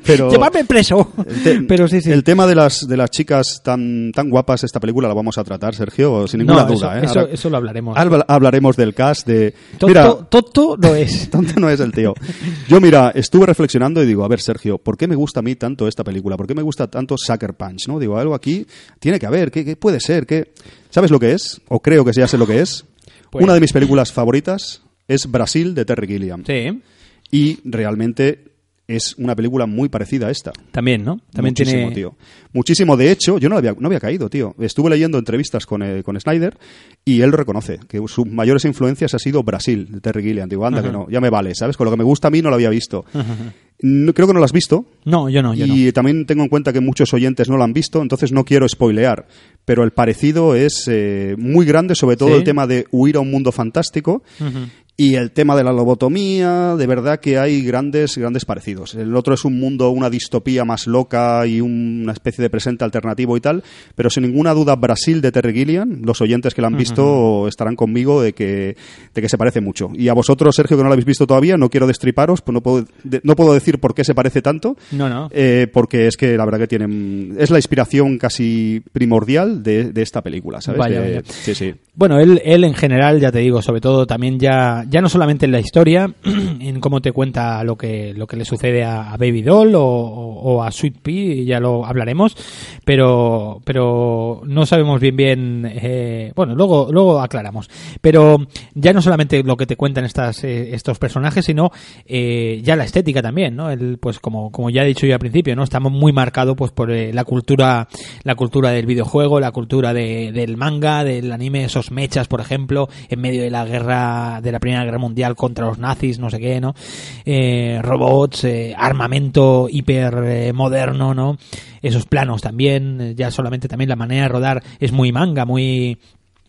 Pero Llevarme preso. te- Pero sí, sí. El tema de las, de las chicas tan, tan guapas, esta película la vamos a tratar, Sergio, sin ninguna no, duda. eso, ¿eh? eso, Ahora- eso lo hablaremos. habla- hablaremos del cast de... Tonto, Mira, tonto no es. tonto no es el tío. Yo, mira, estuve reflexionando y digo, a ver, Sergio, ¿por qué me gusta a mí tanto esta película? ¿Por qué me gusta tanto Sucker Punch? ¿no? Digo, algo aquí tiene que haber. ¿Qué, qué puede ser? ¿Qué... ¿Sabes lo que es? O creo que ya sé lo que es. Pues- Una de mis películas favoritas es Brasil de Terry Gilliam. Sí, Y realmente es una película muy parecida a esta. también, ¿no? También Muchísimo, tiene... tío. Muchísimo. De hecho, yo no había, no había caído, tío. Estuve leyendo entrevistas con, eh, con Snyder y él reconoce que sus mayores influencias ha sido Brasil, de Terry Gilliam. Digo, anda, que no, ya me vale, ¿sabes? Con lo que me gusta a mí no lo había visto. No- creo que no lo has visto. No, yo no, yo no. y también tengo en cuenta que muchos oyentes no lo han visto, entonces no quiero spoilear. Pero el parecido es eh, muy grande, sobre todo Sí. el tema de huir a un mundo fantástico y el tema de la lobotomía. De verdad que hay grandes, grandes parecidos. El otro es un mundo, una distopía más loca y un- una especie de presente alternativo y tal. Pero sin ninguna duda, Brasil de Terry Gilliam, los oyentes que lo han visto estarán conmigo de que, de que se parece mucho. Y a vosotros, Sergio, que no lo habéis visto todavía, no quiero destriparos, pues no puedo, de- no puedo decir por qué se parece tanto. No, no. Eh, porque es que la verdad que tienen. Es la inspiración casi primordial de, de esta película, ¿sabes? Vaya, vaya. Sí, sí. Bueno, él, él en general, ya te digo, sobre todo también ya, ya no solamente en la historia, en cómo te cuenta lo que, lo que le sucede a, Baby Doll o, a Sweet Pea, ya lo hablaremos, pero, pero no sabemos bien bien, eh, bueno, luego, luego aclaramos, pero ya no solamente lo que te cuentan estas, eh, estos personajes, sino eh, ya la estética también, ¿no? El, pues como, como ya he dicho yo al principio, ¿no? Estamos muy marcados pues por eh, la cultura, la cultura del videojuego, la cultura de- del manga, del anime, esos mechas, por ejemplo, en medio de la guerra, de la Primera Guerra Mundial contra los nazis, no sé qué, ¿no? Eh, robots, eh, armamento hiper eh, moderno, ¿no? Esos planos también, ya solamente también la manera de rodar es muy manga, muy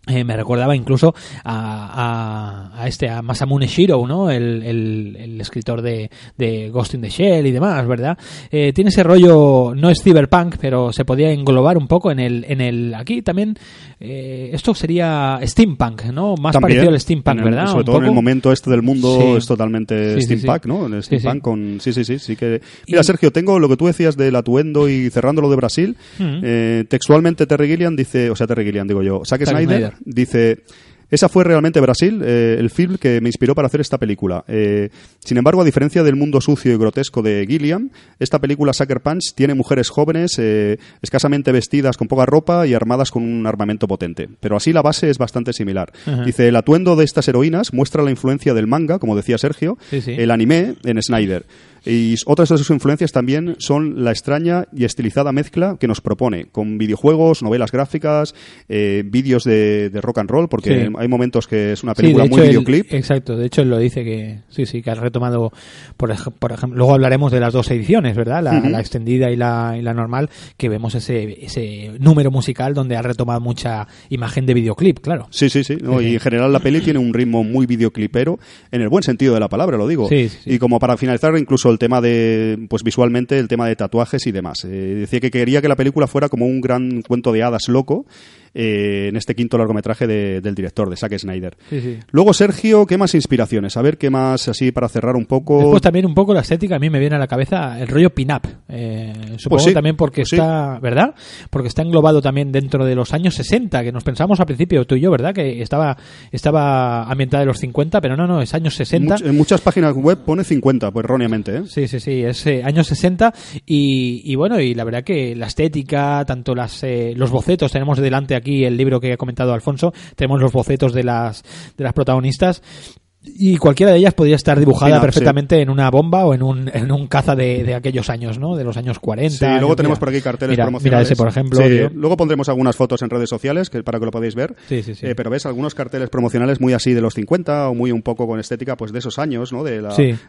eh, me recordaba incluso a, a, a este a Masamune Shiro, ¿no? El, el, el escritor de, de Ghost in the Shell y demás, ¿verdad? Eh, tiene ese rollo, no es cyberpunk, pero se podía englobar un poco en el, en el aquí también. eh, esto sería steampunk, ¿no? Más También, parecido al steampunk, el- ¿verdad? Sobre todo en el momento este del mundo Sí. es totalmente Sí, steampunk, sí. ¿no? El steampunk sí. con... Sí, sí, sí, sí que... Mira, Sergio, tengo lo que tú decías del atuendo y cerrándolo de Brasil. Mm. Eh, textualmente Terry Gilliam dice... O sea, Terry Gilliam, digo yo. Zack Snyder, Dice... Esa fue realmente Brasil, eh, el film que me inspiró para hacer esta película. Eh, sin embargo, a diferencia del mundo sucio y grotesco de Gilliam, esta película Sucker Punch tiene mujeres jóvenes, eh, escasamente vestidas con poca ropa y armadas con un armamento potente. Pero así la base es bastante similar. Dice, el atuendo de estas heroínas muestra la influencia del manga, como decía Sergio, Sí, sí. el anime en Snyder. Y otras de sus influencias también son la extraña y estilizada mezcla que nos propone, con videojuegos, novelas gráficas, eh, vídeos de, de rock and roll, porque Sí. hay momentos que es una película muy él- videoclip. exacto, de hecho él lo dice que sí, sí, que ha retomado, por, ej- por ejemplo, luego hablaremos de las dos ediciones, ¿verdad? La, extendida y la, y la normal, que vemos ese, ese número musical donde ha retomado mucha imagen de videoclip, claro. Sí, sí, sí. Y en general la peli tiene un ritmo muy videoclipero, en el buen sentido de la palabra, lo digo. Sí. Y como para finalizar, incluso el tema de, pues visualmente, el tema de tatuajes y demás. Eh, decía que quería que la película fuera como un gran cuento de hadas loco, eh, en este quinto largometraje de- del director, de Zack Snyder. Sí, sí. Luego, Sergio, ¿qué más inspiraciones? A ver, ¿qué más, así para cerrar un poco? Después también un poco la estética, a mí me viene a la cabeza el rollo pin-up. Eh, supongo sí, también porque pues está, ¿verdad? Porque está englobado también dentro de los años 60, que nos pensamos al principio, tú y yo, ¿verdad? Que estaba, estaba ambientada en los 50, pero no, no, es años 60. Much- en muchas páginas web pone 50, pues erróneamente, ¿eh? Sí, sí, sí, es eh, años 60 y, y bueno, y la verdad que la estética, tanto las eh, los bocetos, tenemos delante aquí el libro que ha comentado Alfonso, tenemos los bocetos de las de las protagonistas y cualquiera de ellas podría estar dibujada perfectamente en una bomba o en un, en un caza de, de aquellos años, ¿no? De los años 40. Sí, luego Mira, tenemos por aquí carteles mira, promocionales. Mira ese, por ejemplo. Sí, luego pondremos algunas fotos en redes sociales que, para que lo podáis ver. Sí, sí, sí. Eh, pero ves algunos carteles promocionales muy así de los 50 o muy un poco con estética pues de esos años, ¿no? De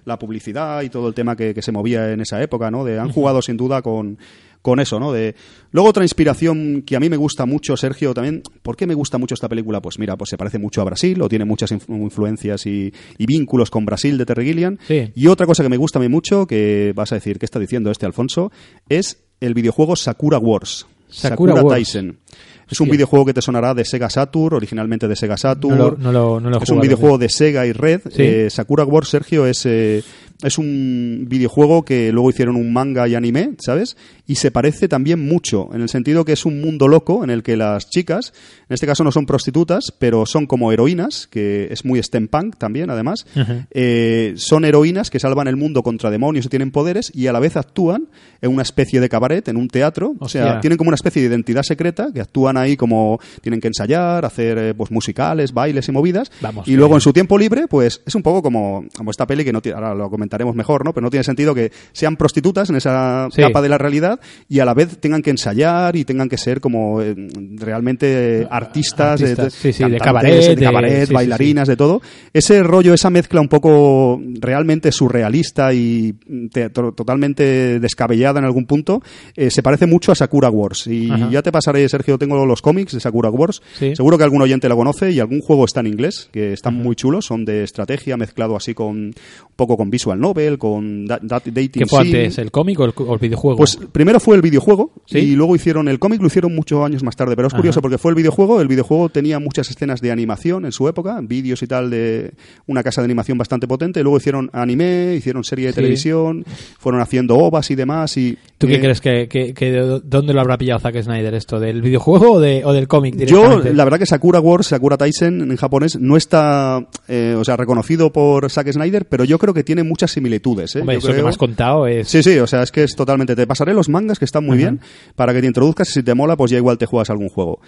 la publicidad y todo el tema que, que se movía en esa época, ¿no? De, han jugado sin duda con, con eso, ¿no? De, luego otra inspiración que a mí me gusta mucho, Sergio, también, ¿por qué me gusta mucho esta película? Pues mira, pues se parece mucho a Brasil o tiene muchas influ- influencias y, y vínculos con Brasil de Terry Gilliam. Sí. Y otra cosa que me gusta a mí mucho, que vas a decir, ¿qué está diciendo este Alfonso? Es el videojuego Sakura Wars. Sakura Wars. Tyson. Es un videojuego que te sonará de Sega Saturn, originalmente de Sega Saturn. No lo- no lo- no lo es un videojuego de Sega y Red. Sí. Eh, Sakura Wars, Sergio, es, eh, es un videojuego que luego hicieron un manga y anime, ¿sabes? Y se parece también mucho, en el sentido que es un mundo loco en el que las chicas, en este caso no son prostitutas, pero son como heroínas, que es muy steampunk también, además. Eh, son heroínas que salvan el mundo contra demonios y tienen poderes y a la vez actúan en una especie de cabaret, en un teatro. O sea, tienen como una especie de identidad secreta que actúan ahí como tienen que ensayar, hacer eh, pues musicales, bailes y movidas. Vamos, y luego en su tiempo libre, pues es un poco como, como esta peli que no tiene, ahora lo comentaremos mejor, ¿no? Pero no tiene sentido que sean prostitutas en esa Sí. capa de la realidad y a la vez tengan que ensayar y tengan que ser como eh, realmente artistas, eh, Artistas, sí, de cabaret, de cabaret, bailarinas, de todo. Ese rollo, esa mezcla un poco realmente surrealista y te- to- totalmente descabellada en algún punto, eh, se parece mucho a Sakura Wars. Y Ajá. ya te pasaré, Sergio, tengo los cómics de Sakura Wars. Sí. Seguro que algún oyente lo conoce y algún juego está en inglés, que están muy chulos, son de estrategia mezclado así con un poco con visual novel, con da- da- dating ¿Qué fue sim. antes, el cómic o el, o el videojuego? Pues primero fue el videojuego ¿Sí? y luego hicieron el cómic, lo hicieron muchos años más tarde, pero es Ajá. curioso porque fue el videojuego, el videojuego tenía muchas escenas de animación en su época, vídeos y tal de una casa de animación bastante potente, luego hicieron anime, hicieron serie de Sí. televisión, fueron haciendo ovas y demás y ¿Tú qué eh, crees que, que- que de dónde lo habrá pillado Zack Snyder esto? ¿Del videojuego o, de- o del cómic Yo, la verdad que Sakura Wars, Sakura Taisen en japonés, no está, eh, o sea, reconocido por Zack Snyder, pero yo creo que tiene muchas similitudes. ¿eh? Hombre, Yo eso que creo- me has contado es... Sí, sí, o sea, es que es totalmente. Te pasaré los mangas que están muy bien para que te introduzcas y si te mola, pues ya igual te juegas algún juego.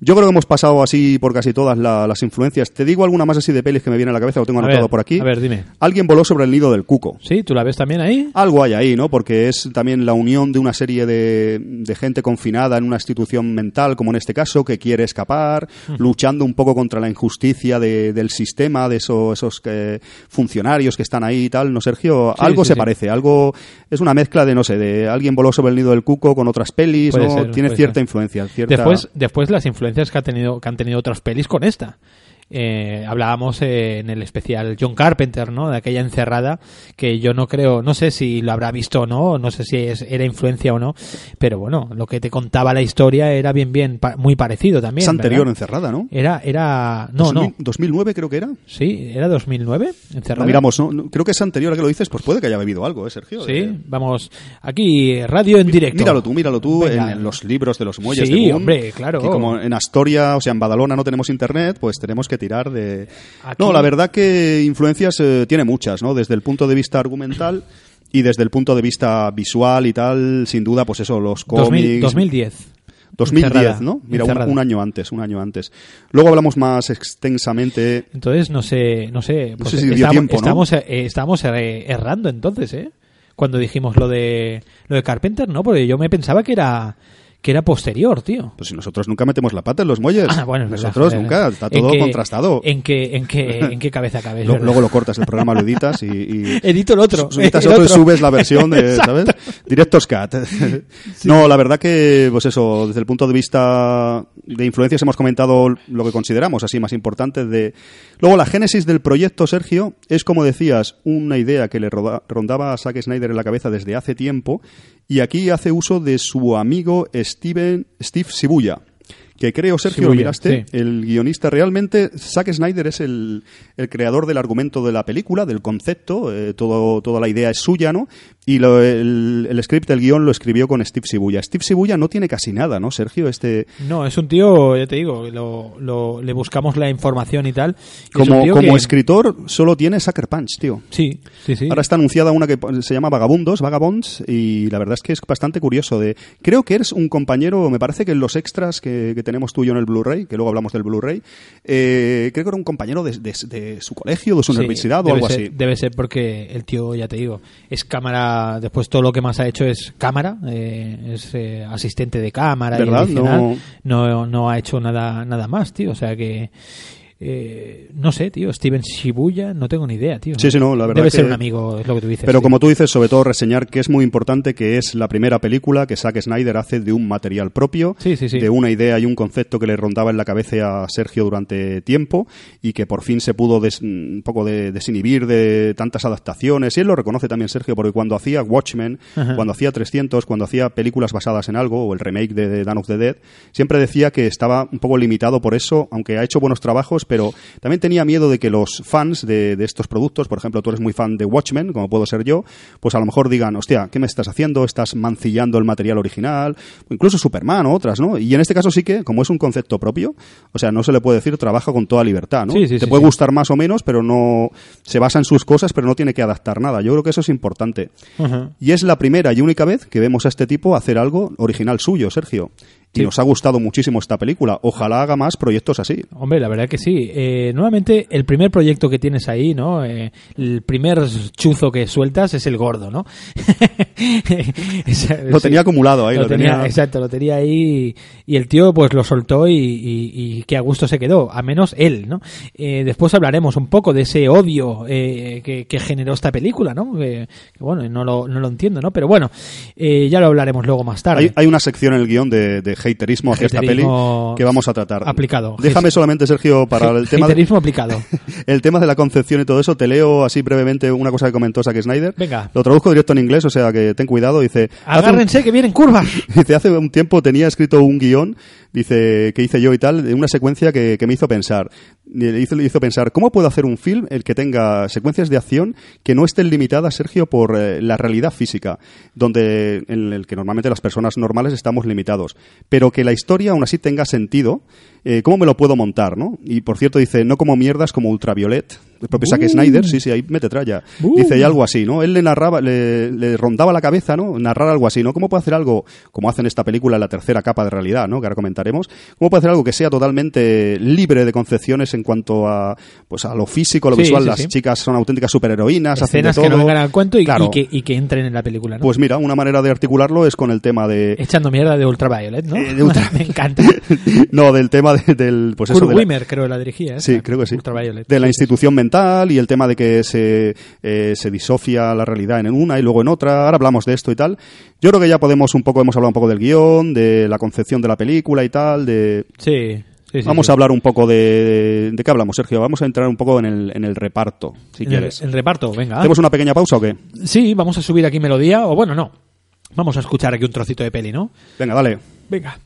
Yo creo que hemos pasado así por casi todas la- las influencias. Te digo alguna más así de pelis que me viene a la cabeza, lo tengo A anotado ver, por aquí. a ver, dime. Alguien voló sobre el nido del cuco. ¿Sí? ¿Tú la ves también ahí? Algo hay ahí, ¿no? Porque es también la unión de una serie de, de gente confinada en una institución mental, como en este caso, que quiere escapar, luchando un poco contra la injusticia de- del sistema, de esos, esos eh, funcionarios que están ahí y tal, ¿no, Sergio? Sí, algo sí, se sí. parece, algo es una mezcla de, no sé, de alguien voló sobre el nido del cuco con otras pelis, Puede ¿no? ser, Tiene cierta ser. influencia, cierta... Después, después las influencias que, ha tenido, que han tenido otras pelis con esta. Eh, hablábamos eh, en el especial John Carpenter, ¿no? De aquella encerrada que yo no creo, no sé si lo habrá visto o no, no sé si es- era influencia o no, pero bueno, lo que te contaba la historia era bien, bien, pa- muy parecido también. es anterior ¿verdad? encerrada, ¿no? Era, era, no, 2000 no, 2009 creo que era. sí, era 2009, encerrada. Lo miramos, ¿no? No, Creo que es anterior a que lo dices, pues puede que haya bebido algo, ¿eh, Sergio? Sí, Eh, vamos, aquí radio en directo. Míralo tú, míralo tú en, Venga. en los libros de los muelles Sí, de Boom, hombre, claro. Que como en Astoria, o sea, en Badalona no tenemos internet, pues tenemos que tirar de... Aquí- No, la verdad que influencias eh, tiene muchas, ¿no? Desde el punto de vista argumental y desde el punto de vista visual y tal, sin duda, pues eso, los 2000 cómics... 2010. 2010, Encerrada, ¿no? Mira, un, año antes, un año antes. Luego hablamos más extensamente... Entonces, no sé, no sé. No pues sé si dio estamos, tiempo, ¿no? estamos, eh, estamos eh, errando entonces, ¿eh? Cuando dijimos lo de lo de Carpenter, ¿no? Porque yo me pensaba que era que era posterior, tío. Pues si nosotros nunca metemos la pata en los muelles. Ah, bueno, nosotros verdad. nunca, está ¿En todo contrastado. ¿En qué, en qué, en qué cabeza cabe? Verdad. luego lo cortas el programa, lo editas y... y- Edito el otro. Editas el otro y subes la versión de. ¿sabes? Directos Cat. No, la verdad que, pues eso, desde el punto de vista de influencias hemos comentado lo que consideramos así más importante de... Luego, la génesis del proyecto, Sergio, es, como decías, una idea que le roda- rondaba a Zack Snyder en la cabeza desde hace tiempo y aquí hace uso de su amigo Steven, Steve Shibuya. Que creo, Sergio, lo miraste, sí. el guionista realmente, Zack Snyder es el, el creador del argumento de la película, del concepto, eh, todo, toda la idea es suya, ¿no? Y lo- el, el script, el guion lo escribió con Steve Shibuya. Steve Shibuya no tiene casi nada, ¿no, Sergio? Este, No, es un tío, ya te digo, lo, lo- le buscamos la información y tal. y es como tío como que- escritor, solo tiene Sucker Punch, tío. Sí, sí, sí. Ahora está anunciada una que se llama Vagabundos, Vagabonds, y la verdad es que es bastante curioso. De, creo que eres un compañero, me parece que en los extras que, que tenemos tú y yo en el Blu-ray, que luego hablamos del Blu-ray, eh, creo que era un compañero de, de- de su colegio, de su Sí, universidad o algo ser, así. Debe ser porque el tío, ya te digo, es cámara, después todo lo que más ha hecho es cámara, eh, es eh, asistente de cámara y ¿Verdad? adicional. No... no ha hecho nada nada más, tío, o sea que eh, no sé, tío, Steven Shibuya, no tengo ni idea, tío. Sí, sí, no, la verdad Debe que- ser un amigo, es lo que tú dices. Pero sí. como tú dices, sobre todo reseñar que es muy importante que es la primera película que Zack Snyder hace de un material propio, Sí, sí, sí. de una idea y un concepto que le rondaba en la cabeza a Sergio durante tiempo y que por fin se pudo des- un poco de, desinhibir de tantas adaptaciones. Y él lo reconoce también Sergio, porque cuando hacía Watchmen, Ajá. cuando hacía 300, cuando hacía películas basadas en algo, o el remake de, de Dawn of the Dead, siempre decía que estaba un poco limitado por eso, aunque ha hecho buenos trabajos, pero también tenía miedo de que los fans de, de estos productos, por ejemplo, tú eres muy fan de Watchmen, como puedo ser yo, pues a lo mejor digan, hostia, ¿qué me estás haciendo? Estás mancillando el material original, o incluso Superman o otras, ¿no? Y en este caso sí que, como es un concepto propio, o sea, no se le puede decir trabaja con toda libertad, ¿no? Sí, sí, Te sí, puede sí. gustar más o menos, pero no se basa en sus cosas, pero no tiene que adaptar nada. Yo creo que eso es importante. Y es la primera y única vez que vemos a este tipo hacer algo original suyo, Sergio. Y Sí. nos ha gustado muchísimo esta película. Ojalá haga más proyectos así. Hombre, la verdad que sí. Eh, nuevamente, el primer proyecto que tienes ahí, ¿no? Eh, el primer chuzo que sueltas es el gordo, ¿no? Lo sí. tenía acumulado ahí, Lo lo tenía, tenía- exacto, lo tenía ahí y el tío pues lo soltó y, y, y que a gusto se quedó, a menos él, ¿no? Eh, después hablaremos un poco de ese odio eh, que, que generó esta película, ¿no? Que, que, bueno, no lo, no lo entiendo, ¿no? Pero bueno, eh, ya lo hablaremos luego más tarde. Hay, hay una sección en el guion de, de haterismo hacia esta peli que vamos a tratar. aplicado. Déjame solamente, Sergio, para el tema, de, Haterismo aplicado. el tema de la concepción y todo eso, te leo así brevemente una cosa que comentó Zack Snyder. Venga. Lo traduzco directo en inglés, o sea que ten cuidado. Dice, un- Agárrense que vienen curvas. Dice, hace un tiempo tenía escrito un guion, dice, que hice yo y tal, de una secuencia que, que me hizo pensar. Le hizo, pensar, ¿cómo puedo hacer un film el que tenga secuencias de acción que no estén limitadas, Sergio, por eh, la realidad física, donde en el que normalmente las personas normales estamos limitados, pero que la historia aún así tenga sentido? Eh, ¿Cómo me lo puedo montar, no? Y por cierto dice, no como mierdas como Ultraviolet, el propio Zack Snyder, sí, sí, ahí mete tralla. Uh. Dice, y algo así, ¿no? Él le narraba, le, le rondaba la cabeza, ¿no? Narrar algo así, ¿no? ¿Cómo puede hacer algo, como hace en esta película, la tercera capa de realidad, ¿no? Que ahora comentaremos. ¿Cómo puede hacer algo que sea totalmente libre de concepciones en cuanto a, pues a lo físico, a lo Sí, visual? sí, Las sí. chicas son auténticas superheroínas, hacen de Escenas que no todo. vengan al cuento y, Claro. y que, y que entren en la película, ¿no? Pues mira, una manera de articularlo es con el tema de... Echando mierda de Ultraviolet, ¿no? Eh, de Ultra- Me encanta. no, del tema de- del... Pues eso, Kurt de la- Wimmer creo la dirigía, ¿eh? Sí, creo que sí. De la institución mental y el tema de que se, eh, se disocia la realidad en una y luego en otra. Ahora hablamos de esto y tal. Yo creo que ya podemos un poco, hemos hablado un poco del guion, de la concepción de la película y tal, de... Sí, sí, sí, Vamos sí. a hablar un poco de... ¿De qué hablamos, Sergio? Vamos a entrar un poco en el, en el reparto, si el, quieres. el reparto, venga. ¿Hacemos una pequeña pausa o qué? Sí, vamos a subir aquí melodía, o bueno, no. Vamos a escuchar aquí un trocito de peli, ¿no? Venga, dale. Venga.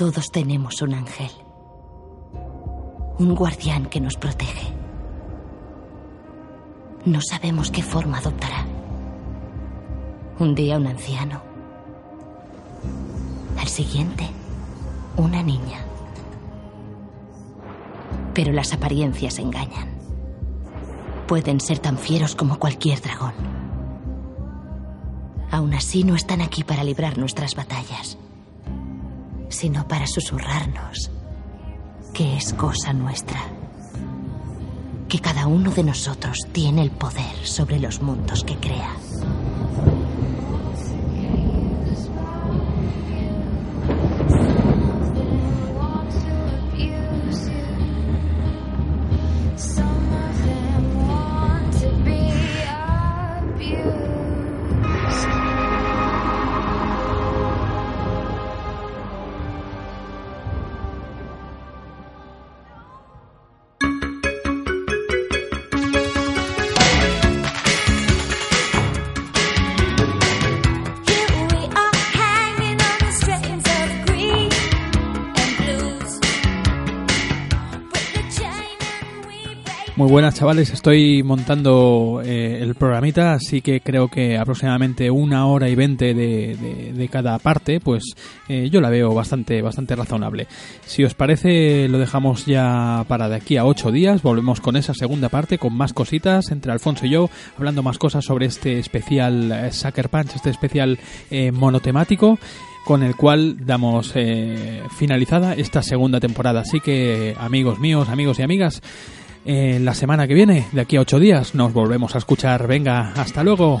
Todos tenemos un ángel. Un guardián que nos protege. No sabemos qué forma adoptará. Un día un anciano. Al siguiente, una niña. Pero las apariencias engañan. Pueden ser tan fieros como cualquier dragón. Aún así no están aquí para librar nuestras batallas sino para susurrarnos que es cosa nuestra. Que cada uno de nosotros tiene el poder sobre los mundos que crea. Buenas, chavales. Estoy montando eh, el programita, así que creo que aproximadamente una hora y veinte de, de- cada parte, pues eh, yo la veo bastante, bastante razonable. Si os parece, lo dejamos ya para de aquí a ocho días. Volvemos con esa segunda parte, con más cositas entre Alfonso y yo, hablando más cosas sobre este especial eh, Sucker Punch, este especial eh, monotemático con el cual damos finalizada esta segunda temporada. Así que, amigos míos, amigos y amigas, la semana que viene, de aquí a ocho días, nos volvemos a escuchar. Venga, hasta luego.